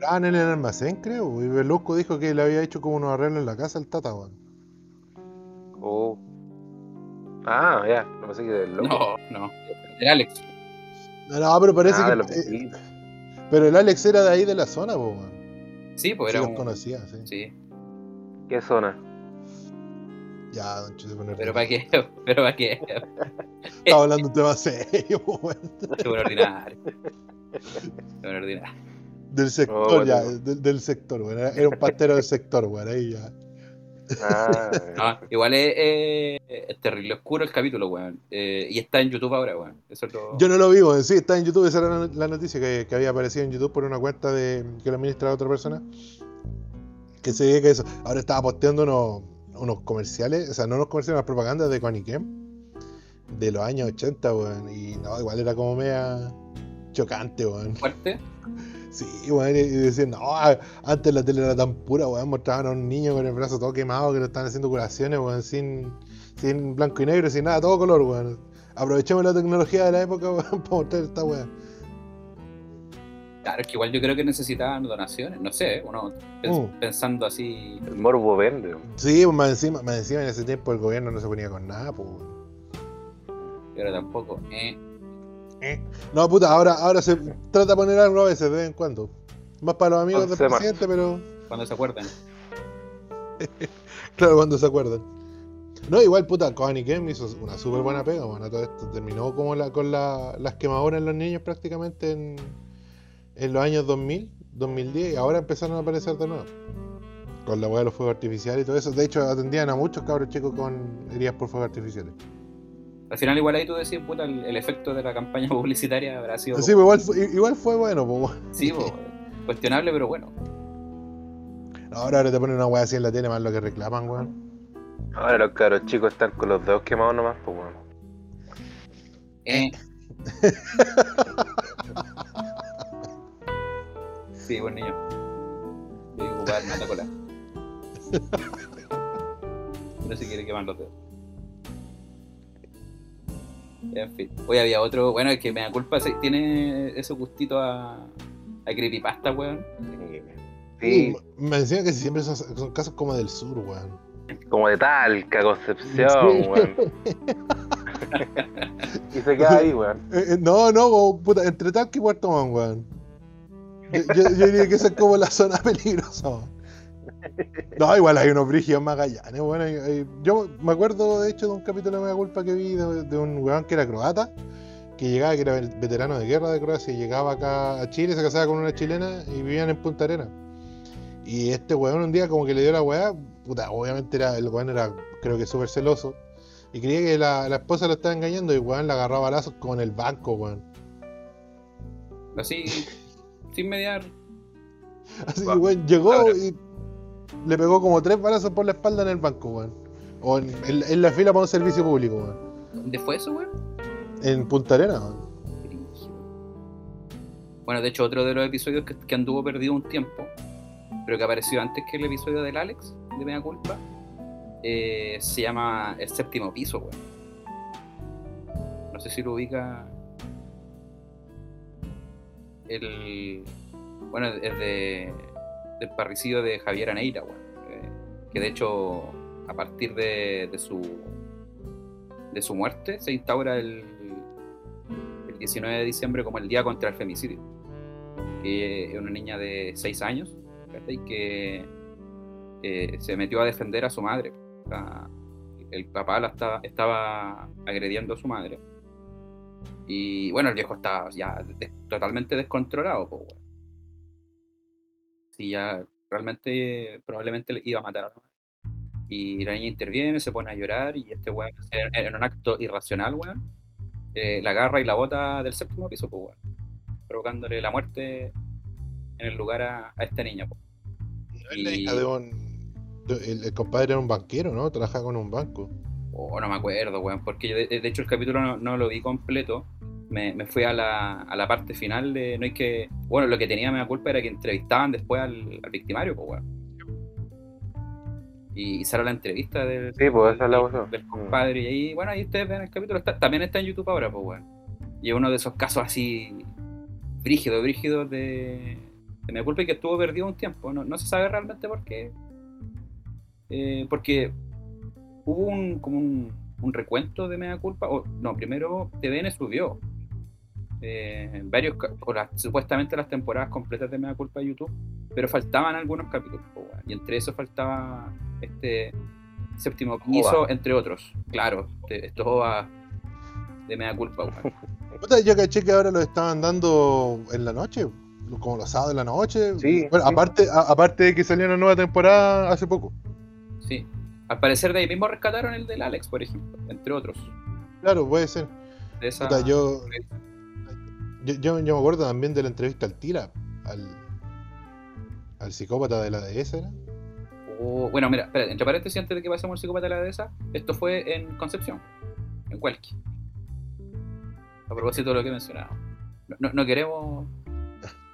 Compraban en el almacén, creo. Y Berlusco dijo que le había hecho como unos arreglos en la casa al Tata, weón. Oh. Ah, ya, no pensé que del loco. No, no. El Alex. No, no, pero parece Ah, que. eh, pero el Alex era de ahí de la zona, weón. Sí, pues Sí era los un... conocía, sí. Sí, ¿Qué zona? Ya, don Chu se pone pero para qué, pero para qué. Estaba hablando de un tema serio, weón. Qué buen ordinario. Qué buen ordinario. Del sector, bueno. ya, del, del sector, weón. Era, era un pastero del sector, weón. Ahí ya. Ah, No, igual es, es terrible oscuro el capítulo, weón. Eh, y está en YouTube ahora, weón. Eso es lo... Yo no lo vi, weón. Sí, está en YouTube. Esa era la, la noticia que, que había aparecido en YouTube por una cuenta de que lo administra otra persona. Que se dedica a eso. Ahora estaba posteando unos, unos comerciales, o sea, no unos comerciales, unas propagandas de Coniquem de los años 80, weón. Y no, igual era como media chocante, weón. fuerte. Sí, weón, y y decían, no, antes la tele era tan pura, weón, mostraban a un niño con el brazo todo quemado que le estaban haciendo curaciones, weón, sin, sin blanco y negro, sin nada, todo color, weón. Aprovechemos la tecnología de la época, weón, para mostrar esta weón. Claro, es que igual yo creo que necesitaban donaciones. No sé, uno pens- Mm. pensando así. el morbo vende. Sí, pues más encima, más encima en ese tiempo el gobierno no se ponía con nada, pues. Pero tampoco. Eh. No, puta, ahora, ahora se trata de poner algo a veces, de vez en cuando. Más para los amigos del 11 de marzo. presidente, pero Cuando se acuerdan. claro, cuando se acuerdan. No, igual, puta, y Kem hizo una súper buena pega, bueno, todo esto terminó como la, con la- las quemaduras en los niños prácticamente en, en los años 2000, 2010, y ahora empezaron a aparecer de nuevo. Con la weá de los fuegos artificiales y todo eso. De hecho, atendían a muchos cabros chicos con heridas por fuegos artificiales. Al final, igual ahí tú decís, puta, el, el efecto de la campaña publicitaria habrá sido. Sí, pues igual, fue- igual fue bueno, pues. weón. Sí, po, cuestionable, pero bueno. Ahora, ahora te ponen una weá así en la tele, más lo que reclaman, weón. Ahora los cabros chicos están con los dedos quemados nomás, pues weón. Eh. sí, buen niño. Yo digo, ocupar mata cola. No se quiere quemar los dedos. En fin. Hoy había otro. Bueno, es que me da culpa. Tiene ese gustito a. a creepypasta, weón. Sí, me decían que siempre son, son casos como del sur, weón. como de Talca, Concepción, Sí. weón. y se queda ahí, weón. Eh, eh, no, no, weón, puta, entre Talca y Puerto Montt, weón. Yo, yo- yo diría que esa es como la zona peligrosa, weón. No, igual hay unos brígidos magallanes, hay- hay- yo me acuerdo, de hecho, de un capítulo de Mega Culpa que vi de, de un weón que era croata, que llegaba, que era el veterano de guerra de Croacia, y llegaba acá a Chile, se casaba con una chilena y vivían en Punta Arena. Y este weón un día como que le dio la weá, puta, obviamente era, el weón era, creo que súper celoso. Y creía que la, la esposa lo estaba engañando y weón la agarraba a balazos como en el banco, weón. Así. sin mediar. Así que weón llegó y le pegó como tres balazos por la espalda en el banco, weón. O en, en- en la fila para un servicio público, weón. ¿Dónde fue eso, weón? En Punta Arena, weón. Bueno, de hecho, otro de los episodios que, que anduvo perdido un tiempo, pero que apareció antes que el episodio del Alex, de Mea Culpa, eh, se llama El Séptimo Piso, weón. No sé si lo ubica. El. Bueno, es de. Del parricidio de Javier Aneira, que de hecho, a partir de, su. de su muerte, se instaura el el 19 de diciembre como el Día contra el Femicidio. Que es una niña de 6 años ¿cachai? que se metió a defender a su madre. El papá la estaba, agrediendo a su madre. Y bueno, el viejo estaba ya totalmente descontrolado. Sí, ya realmente probablemente le iba a matar a. Y la niña interviene, se pone a llorar y este weón, en, un acto irracional, weón, eh, la agarra y la bota del séptimo piso, pues, weón, provocándole la muerte en el lugar a, a esta niña. pues. No es la Y- hija de un. el, el compadre era un banquero, ¿no? Trabajaba con un banco. Oh, no me acuerdo, weón, porque yo de, de hecho el capítulo no, no lo vi completo. Me, me fui a la, a la parte final de. No hay que. Bueno, lo que tenía me da culpa era que entrevistaban después al, al victimario, pues, weón. Y, sale la entrevista del, Sí, pues la del- del compadre. Y ahí, bueno, ahí ustedes ven el capítulo. Está- también está en YouTube ahora, pues, weón. Y es uno de esos casos así. Brígido, brígido de. de me culpa y que estuvo perdido un tiempo. No, no se sabe realmente por qué. Eh, porque hubo un, como un, un recuento de Mea Culpa. O, no, primero TVN subió eh, varios, o las- supuestamente las temporadas completas de Mea Culpa de YouTube, pero faltaban algunos capítulos. y entre esos faltaba este séptimo piso, Ova. entre otros. Claro, de- esto es OVA de Mea Culpa. yo caché que ahora lo estaban dando en la noche, como los sábados de la noche. Sí, Bueno, sí. aparte, a- aparte de que salió una nueva temporada hace poco. Sí. Al parecer de ahí mismo rescataron el del Alex, por ejemplo, entre otros. Claro, puede ser. De esa... Puta, yo, yo, yo, yo me acuerdo también de la entrevista al Tira, al, al psicópata de la dehesa, ¿era? Oh, bueno, mira, espera, entre paréntesis, antes de que pasemos al psicópata de la dehesa, esto fue en Concepción, en Huelqui. A propósito de lo que mencionaba. No, no- no queremos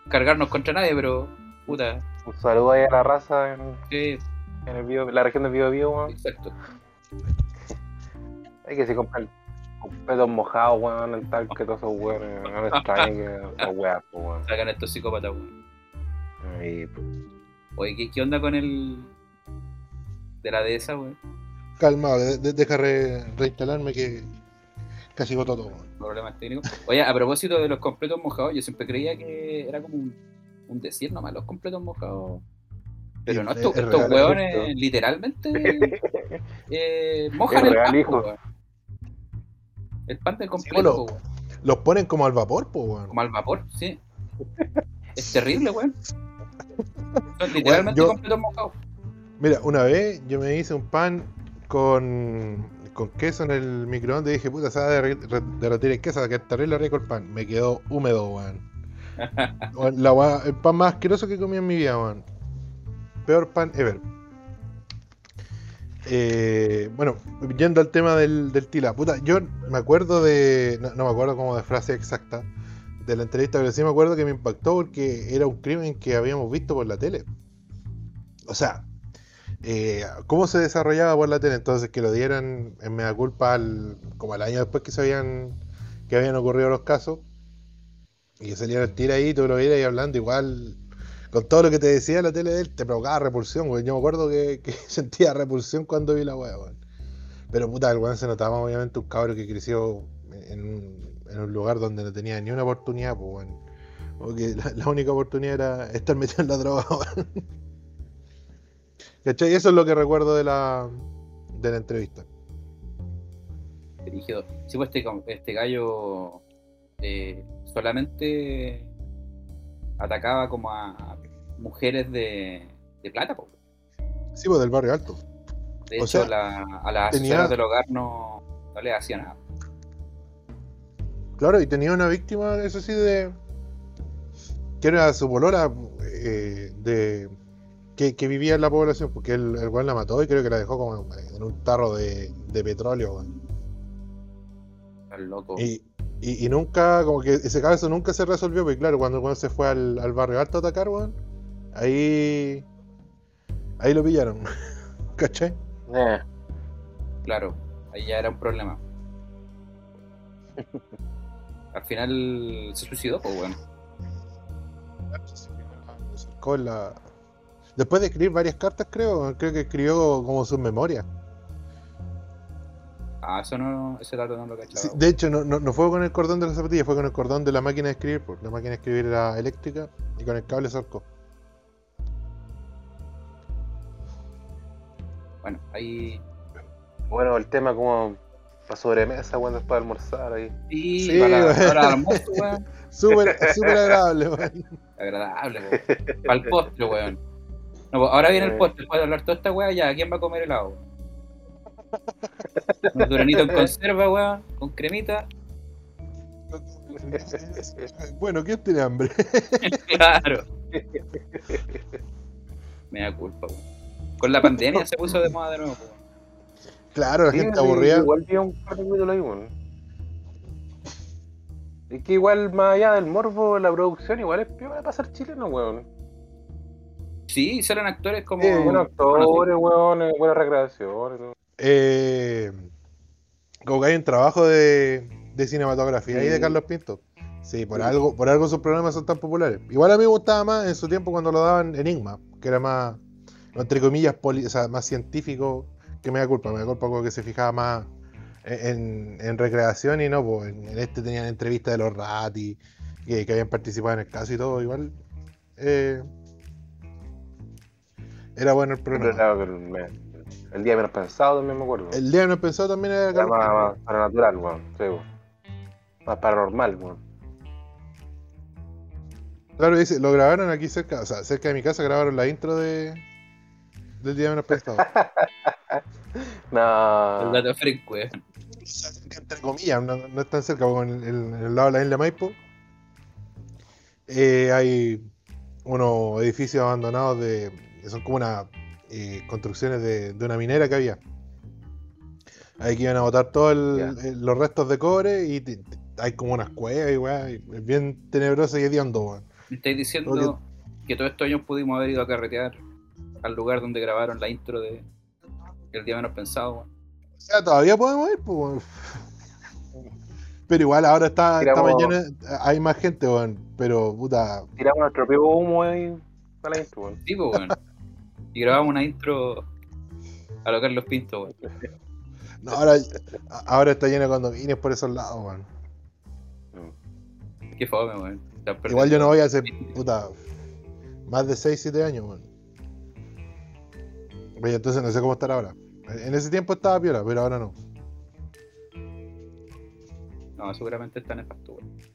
cargarnos contra nadie, pero puta, Un saludo ahí a la raza en, sí, en el la región de Bío Bío, weón. exacto. Hay que se compran completos mojados, weón, en tal que todos esos weones. No me extraña que weas, pues, weón. Sacan estos psicópatas, weón. Y, pues, Oye, ¿qué, qué onda con el de la dehesa, weón? Calmado, de- de- deja re- reinstalarme que casi votó todo. weón. Problemas técnicos. Oye, a propósito de los completos mojados, yo siempre creía que era como un, un decir nomás, los completos mojados. Pero no, estos, es estos hueones literalmente eh, mojan Es el real, El pan del completo, bueno. po, weón. Los ponen como al vapor, pues, weón. como al vapor, sí. Es terrible, weón. Son literalmente yo- completos mojados. Mira, una vez yo me hice un pan con, con queso en el microondas y dije, puta, se va a derretir el queso, que es terrible rico el pan. Me quedó húmedo, weón. El pan más asqueroso que comí en mi vida, weón. Peor pan ever. Eh, bueno, yendo al tema del, del tila, puta, yo me acuerdo de. No, me acuerdo como de frase exacta de la entrevista, pero sí me acuerdo que me impactó porque era un crimen que habíamos visto por la tele. O sea, eh, cómo se desarrollaba por la tele, entonces que lo dieran en mea culpa al, como al año después que se habían que habían ocurrido los casos y que saliera el tira ahí, tú lo vieras ahí hablando igual con todo lo que te decía la tele de él, te provocaba repulsión, güey. Yo me acuerdo que, sentía repulsión cuando vi la weá, weón. Pero puta, el weón se notaba obviamente un cabro que creció en un, lugar donde no tenía ni una oportunidad, pues weón. Porque la, única oportunidad era estar metido en la droga, weón. ¿Cachai? Eso es lo que recuerdo de la, de la entrevista. dirigido. Sí, pues este, este gallo eh, solamente atacaba como a mujeres de, de plata, po. Sí, pues del barrio alto. De O hecho, sea, la- a las tenía- asesoras del hogar no, no le hacía nada. Claro, y tenía una víctima, eso sí, de. que era su polora, eh, de. Que, que vivía en la población, porque el, el weón la mató y creo que la dejó como en un tarro de, de petróleo. El loco. Y, y, y nunca, como que ese caso nunca se resolvió, porque claro, cuando weón se fue al, al barrio alto a atacar, weón, ahí. ahí lo pillaron. ¿Cachai? Eh, Claro, ahí ya era un problema. Al final se suicidó, pues bueno. Con la... Después de escribir varias cartas, creo, creo que escribió como sus memorias. Ah, eso no, ese dato no lo cachaba. Sí, de hecho, no, no, no fue con el cordón de la zapatilla, fue con el cordón de la máquina de escribir, porque la máquina de escribir era eléctrica y con el cable se ahorcó. Bueno, ahí. bueno, el tema como para sobremesa, weón, después de almorzar ahí. Sí, Sí, para, weón. para el almuerzo, weón. Súper súper agradable, weón. Agradable, weón. Para el postre, weón. No, pues, ahora viene el postre, después de hablar toda esta weá, ya, ¿quién va a comer helado? Un duranito en conserva, weón, con cremita. Bueno, ¿quién tiene hambre? Claro. Me da culpa, weón. Con la pandemia se puso de moda de nuevo, weón. Claro, la Sí, gente sí, aburrida. Igual vi un par de capítulos ahí, weón. Es que igual, más allá del morbo, la producción igual es peor para ser chileno, weón. Sí, salen actores como. Sí, Buenos actores, weón, eh, buenas recreaciones. Eh, como que hay un trabajo de, de cinematografía ahí de Sí. Carlos Pinto. Sí, por Sí. algo, por algo sus programas son tan populares. Igual a mí me gustaba más en su tiempo cuando lo daban Enigma, que era más, entre comillas, poli- o sea, más científico, que me da culpa, me da culpa porque se fijaba más en, en recreación y no, pues en, en este tenían entrevistas de los Rati, que, que habían participado en el caso y todo, igual. eh, era bueno el programa. me- el día menos pensado también me acuerdo. El día no pensado también era Era más, más paranatural, weón. Sí, weón. Más paranormal, weón. Claro, dice, lo grabaron aquí cerca, o sea, cerca de mi casa grabaron la intro de del día menos pensado. No. El dato freak, weón. Cerca entre comillas, no, no es tan cerca, porque en el, en el lado de la isla Maipo eh, hay unos edificios abandonados de que son como unas eh, construcciones de, de una minera que había. Ahí que iban a botar todos los restos de cobre y te- te- hay como unas cuevas y weá, y es bien tenebroso y hediondo, weón. Me estáis diciendo Porque- que todos estos años pudimos haber ido a carretear al lugar donde grabaron la intro de El Día Menos Pensado, weón. O sea, todavía podemos ir, pues. Pero igual ahora está, está Tiramos- mañana, hay más gente, weón. Pero puta, Tiramos nuestro propio humo ahí para la intro, weón. Sí, pues, weón. Y grabamos una intro a lo Carlos Pinto, weón. no, ahora, ahora está lleno de condominios por esos lados, weón. Qué fome, weón. Igual yo no voy a hacer, puta, más de 6, 7 años, weón. Oye, entonces no sé cómo estará ahora. En ese tiempo estaba piola, pero ahora no. No, seguramente está nefasto, weón.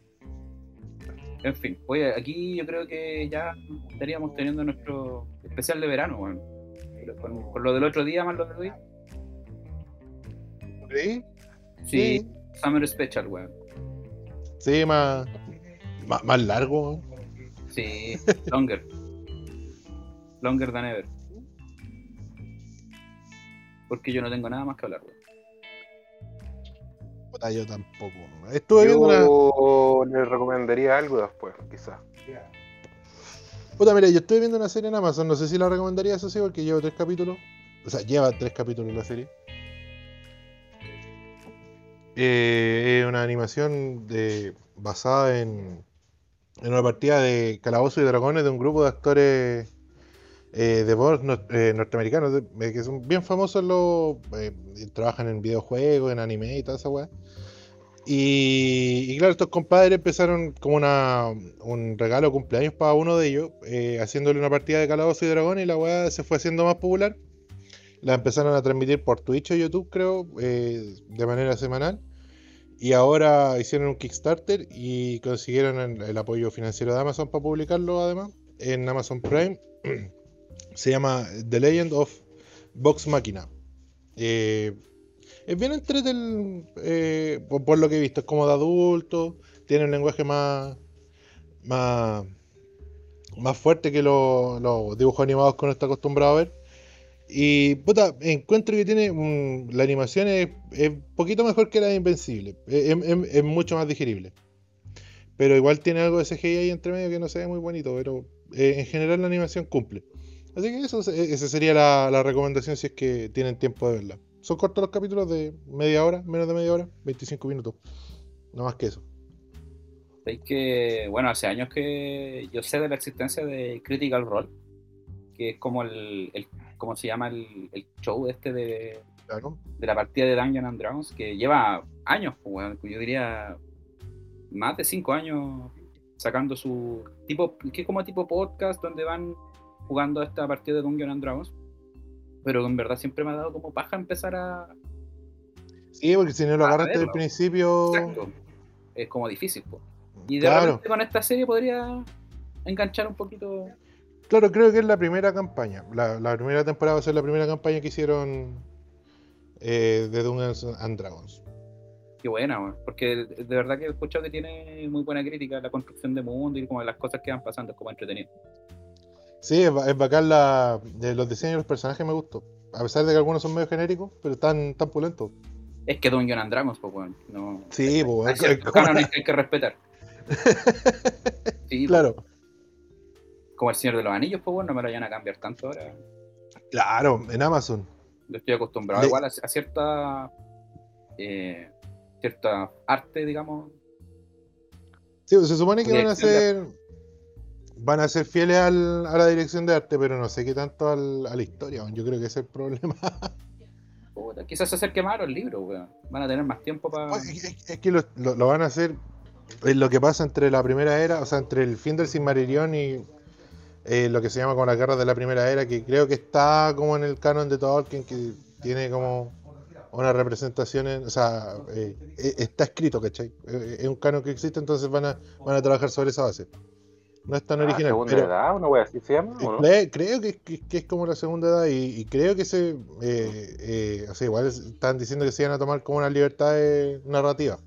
En fin, oye, aquí yo creo que ya estaríamos teniendo nuestro especial de verano, weón. Pero Con, con lo del otro día más lo de hoy. ¿Sí? Sí, Summer Special, weón. Sí, más, más, más largo. weón. Sí, Longer. Longer than ever. Porque yo no tengo nada más que hablar, weón. Puta, yo tampoco. Estuve viendo una. Yo le recomendaría algo después, quizás. Puta, mira, yo estoy viendo una serie en Amazon. No sé si la recomendaría, eso sí, porque llevo tres capítulos. O sea, lleva tres capítulos la serie. Eh, es una animación de, basada en, en una partida de Calabozos y Dragones de un grupo de actores eh, de voz no- eh, norteamericanos de- eh, que son bien famosos. Los, eh, trabajan en videojuegos, en anime y toda esa weá. Y, claro, estos compadres empezaron como un regalo de cumpleaños para uno de ellos, eh, haciéndole una partida de Calabozos y Dragones y la weá se fue haciendo más popular. La empezaron a transmitir por Twitch o YouTube, creo, eh, de manera semanal. Y ahora hicieron un Kickstarter y consiguieron el, apoyo financiero de Amazon para publicarlo además en Amazon Prime. Se llama The Legend of Vox Machina. Eh, es bien entreten eh, por, lo que he visto, es como de adulto, tiene un lenguaje más más, más fuerte que los, dibujos animados que uno está acostumbrado a ver. Y puta, encuentro que tiene la animación es, un poquito mejor que la de Invencible, es, mucho más digerible. Pero igual tiene algo de CGI entre medio que no se ve muy bonito, pero eh, en general la animación cumple. Así que eso, esa sería la recomendación si es que tienen tiempo de verla. Son cortos los capítulos de media hora, menos de media hora, 25 minutos. No más que eso. Que, bueno, hace años que yo sé de la existencia de Critical Role, que es como el, el ¿cómo se llama? El, el show este de, Claro. de la partida de Dungeons and Dragons, que lleva años, pues, weón, yo diría más de cinco años sacando su tipo, que es como tipo podcast donde van jugando esta partida de Dungeons and Dragons, pero en verdad siempre me ha dado como paja empezar a... Sí, porque si no lo A agarraste desde el principio. Exacto. Es como difícil, pues. Y de Claro. repente con esta serie podría enganchar un poquito... Claro, creo que es la primera campaña. La, la primera temporada va a ser la primera campaña que hicieron eh, de Dungeons and Dragons. Qué buena, porque de de verdad que he escuchado que tiene muy buena crítica la construcción de mundo y como las cosas que van pasando, es como entretenido. Sí, es, es bacán la, de los diseños de los personajes me gustó. A pesar de que algunos son medio genéricos, pero están tan pulentos. Es que Dungeons and Dragons, pues, weón. No, Sí, pues, hay que hay que respetar. Sí, claro, como el Señor de los Anillos, pues, bueno, no me lo vayan a cambiar tanto ahora. claro, en Amazon. Yo estoy acostumbrado Le- igual a, a cierta eh, cierta arte, digamos. Sí, se supone que van a ser van a ser fieles al- a la dirección de arte, pero no sé qué tanto al- a la historia. Yo creo que ese es el problema. Puta, quizás se acerque más a los libros, weón. Van a tener más tiempo para. Es, es- que lo, lo- lo van a hacer es lo que pasa entre la primera era, o sea, entre el fin del Silmarillion y eh, lo que se llama como la guerra de la primera era, que creo que está como en el canon de Tolkien, que tiene como una representación, en- o sea, eh, eh, está escrito, ¿cachai? Eh, es un canon que existe, entonces van a, van a trabajar sobre esa base. No es tan Ah, original, segunda pero edad, una wea así se llama, ¿o no? cre- creo que, que- que es como la segunda edad y, y creo que se, eh, eh, o sea, igual están diciendo que se iban a tomar como una libertad de narrativa.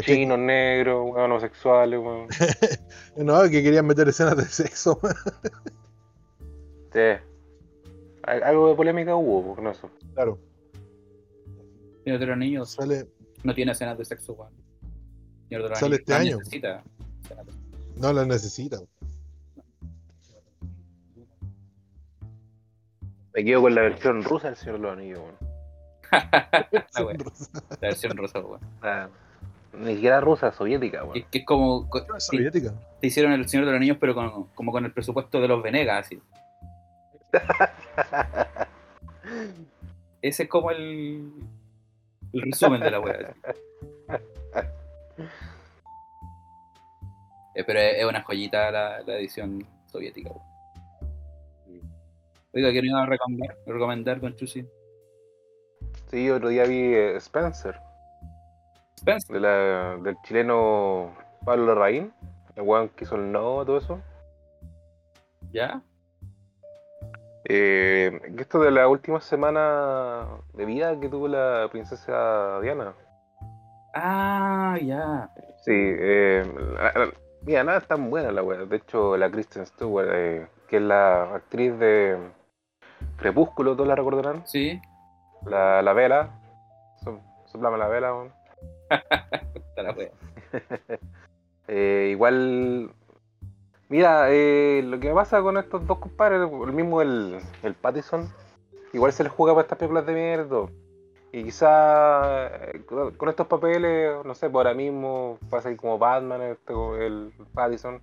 Chinos, negros, homosexuales, weón. No, que querían meter escenas de sexo. Sí. Al- Algo de polémica hubo, porque no eso. claro, Señor de los Niños sale. no tiene escenas de sexo, weón. Señor de los Sale este no año. necesita escenas de sexo. No la necesita. Me quedo con la versión rusa del Señor de los Anillos, weón. La wea, la versión weón. Ah, ni siquiera rusa, soviética, weón. que es como. co- Es sí, soviética. te hicieron el Señor de los Niños, pero con, como con el presupuesto de los Venegas, así. Ese es como el. El resumen de la wea. Pero es una joyita la, la edición soviética, weón. Oiga, ¿qué iba a recomendar, recomendar Don Chusi? Sí, otro día vi eh, Spencer, Spencer. de la, del chileno Pablo Larraín, el weón que hizo el no, todo eso. ¿Ya? Eh, esto de la última semana de vida que tuvo la princesa Diana. Ah, ya. Sí, eh, la- la- mira, nada es tan buena la wea. De hecho, la Kristen Stewart, eh, que es la actriz de Crepúsculo, todos la recordarán. Sí. La, la vela. So- soplame la vela, weón. Está la. Eh, igual. Mira, eh, lo que pasa con estos dos compadres, el mismo el, el Pattison, igual se les juega para estas películas de mierda. Y quizá eh, con estos papeles, no sé, por ahora mismo pasa ahí como Batman, este, el Pattison.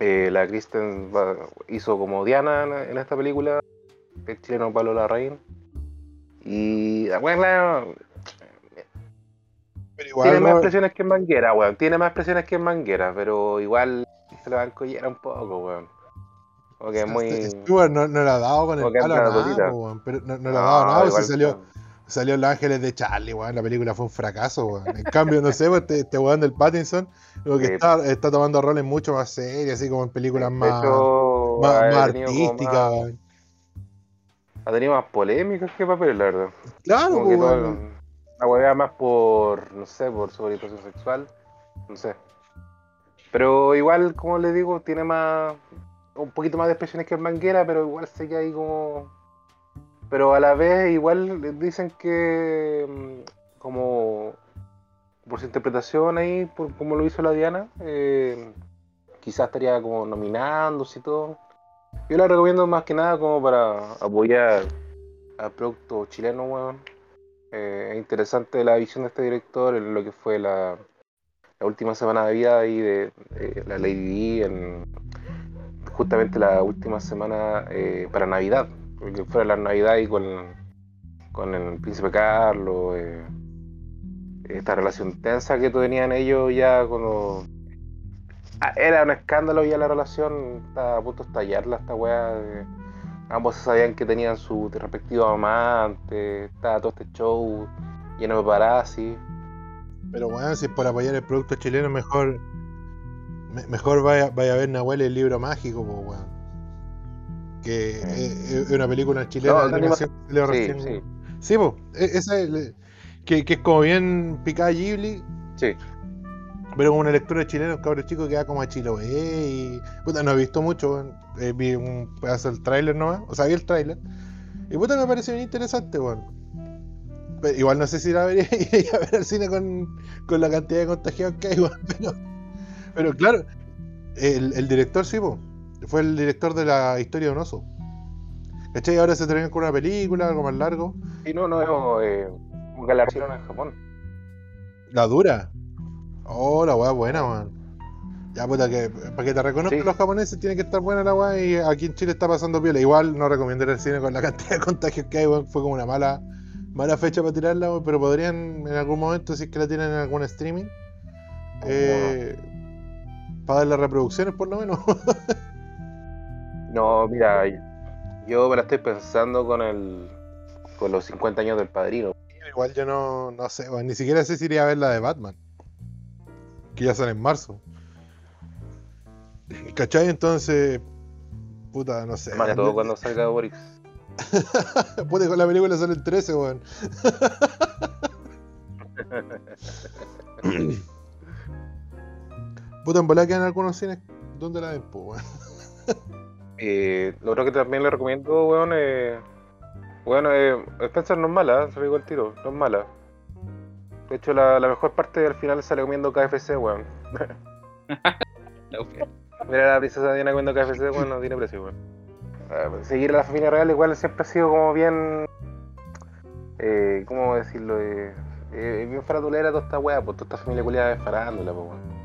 Eh, la Kristen va- hizo como Diana en, esta película, el chileno Pablo Larraín. Y bueno, Pero igual, tiene más expresiones que en Manguera, weón. Tiene más expresiones que en Manguera, pero igual se le va a encollar un poco, weón. Como que es muy. Stewart no, no la ha dado con el palo a nada, weón, pero no, no le ha dado nada, si salió, salió Los Ángeles de Charlie, weón, la película fue un fracaso, weón. En cambio, no sé, pues, este, este weón del Pattinson, como que Sí. está, está tomando roles mucho más serios, así como en películas más, hecho, más, artísticas, más-. Ha tenido más polémicas que papeles, la verdad. Claro, Como que no- weón. la huevea más por, no sé, por su orientación sexual. No sé. Pero igual, como les digo, tiene más. Un poquito más de expresiones que en Manguera, pero igual se queda ahí como. Pero a la vez, igual dicen que. mm, Como. Por su interpretación ahí, por como lo hizo la Diana, eh, quizás estaría como nominándose y todo. Yo la recomiendo más que nada como para apoyar al producto chileno, weón. Eh, es interesante la visión de este director en lo que fue la, la última semana de vida ahí de, de la Lady Di en justamente la última semana eh, para Navidad, porque fue la Navidad y con, con el príncipe Carlos, eh, esta relación tensa que tenían ellos ya cuando Ah, era un escándalo ya la relación, estaba a punto de estallarla esta weá. de- ambos sabían que tenían su respectivo amante, estaba todo este show lleno de paparazzi. Pero weón, si es por apoyar el producto chileno, mejor me- mejor vaya, vaya a ver Nahuel el libro mágico, po, weón. Que es, es una película chilena No, de animación que salió Sí, sí, Sí, po, e- esa es que, que es como bien picada Ghibli, sí. pero como una lectura chilena, un cabro chico que va como a Chiloé y. Puta, no he visto mucho. Eh, vi un pedazo del tráiler nomás, o sea, vi el tráiler. Y puta, me pareció bien interesante, weón. Pero igual no sé si la vería iría a ver al cine con, con la cantidad de contagiados que hay, weón. Pero, pero claro, el, el director sí, po, fue el director de la historia de un oso. ¿Cachai? Ahora se termina con una película, algo más largo. Y no, no es eh, galardón en Japón. La dura. Oh, la weá buena, weón. Ya puta que para que te reconozcan Sí. los japoneses tiene que estar buena la weá y aquí en Chile está pasando piola. Igual no recomiendo al cine con la cantidad de contagios que hay, weón. Fue como una mala, mala fecha para tirarla, weón, pero podrían en algún momento, si es que la tienen en algún streaming, eh, para darle reproducciones por lo menos. No, mira, yo me la estoy pensando con el con los 50 años del padrino. Igual yo no, no sé. Ni siquiera sé si iría a ver la de Batman. Que ya sale en marzo. ¿Cachai? Entonces. Puta, no sé. Más todo cuando salga Boris. Puta, con la película sale el 13, weón. Puta, en volada quedan algunos cines. ¿Dónde la ven, po, weón? Eh, lo otro que también le recomiendo, weón, eh, bueno, eh, Spencer no es mala, ¿eh? se digo al tiro, no es mala. De hecho, la, la mejor parte del final sale comiendo KFC, weón. Mira la princesa Diana comiendo KFC, weón, no tiene precio, weón. Eh, seguir a la familia real igual siempre ha sido como bien... Eh, ¿Cómo decirlo? Eh, bien faratulera toda esta weá, pues toda esta familia culiada de farándula, pues, weón.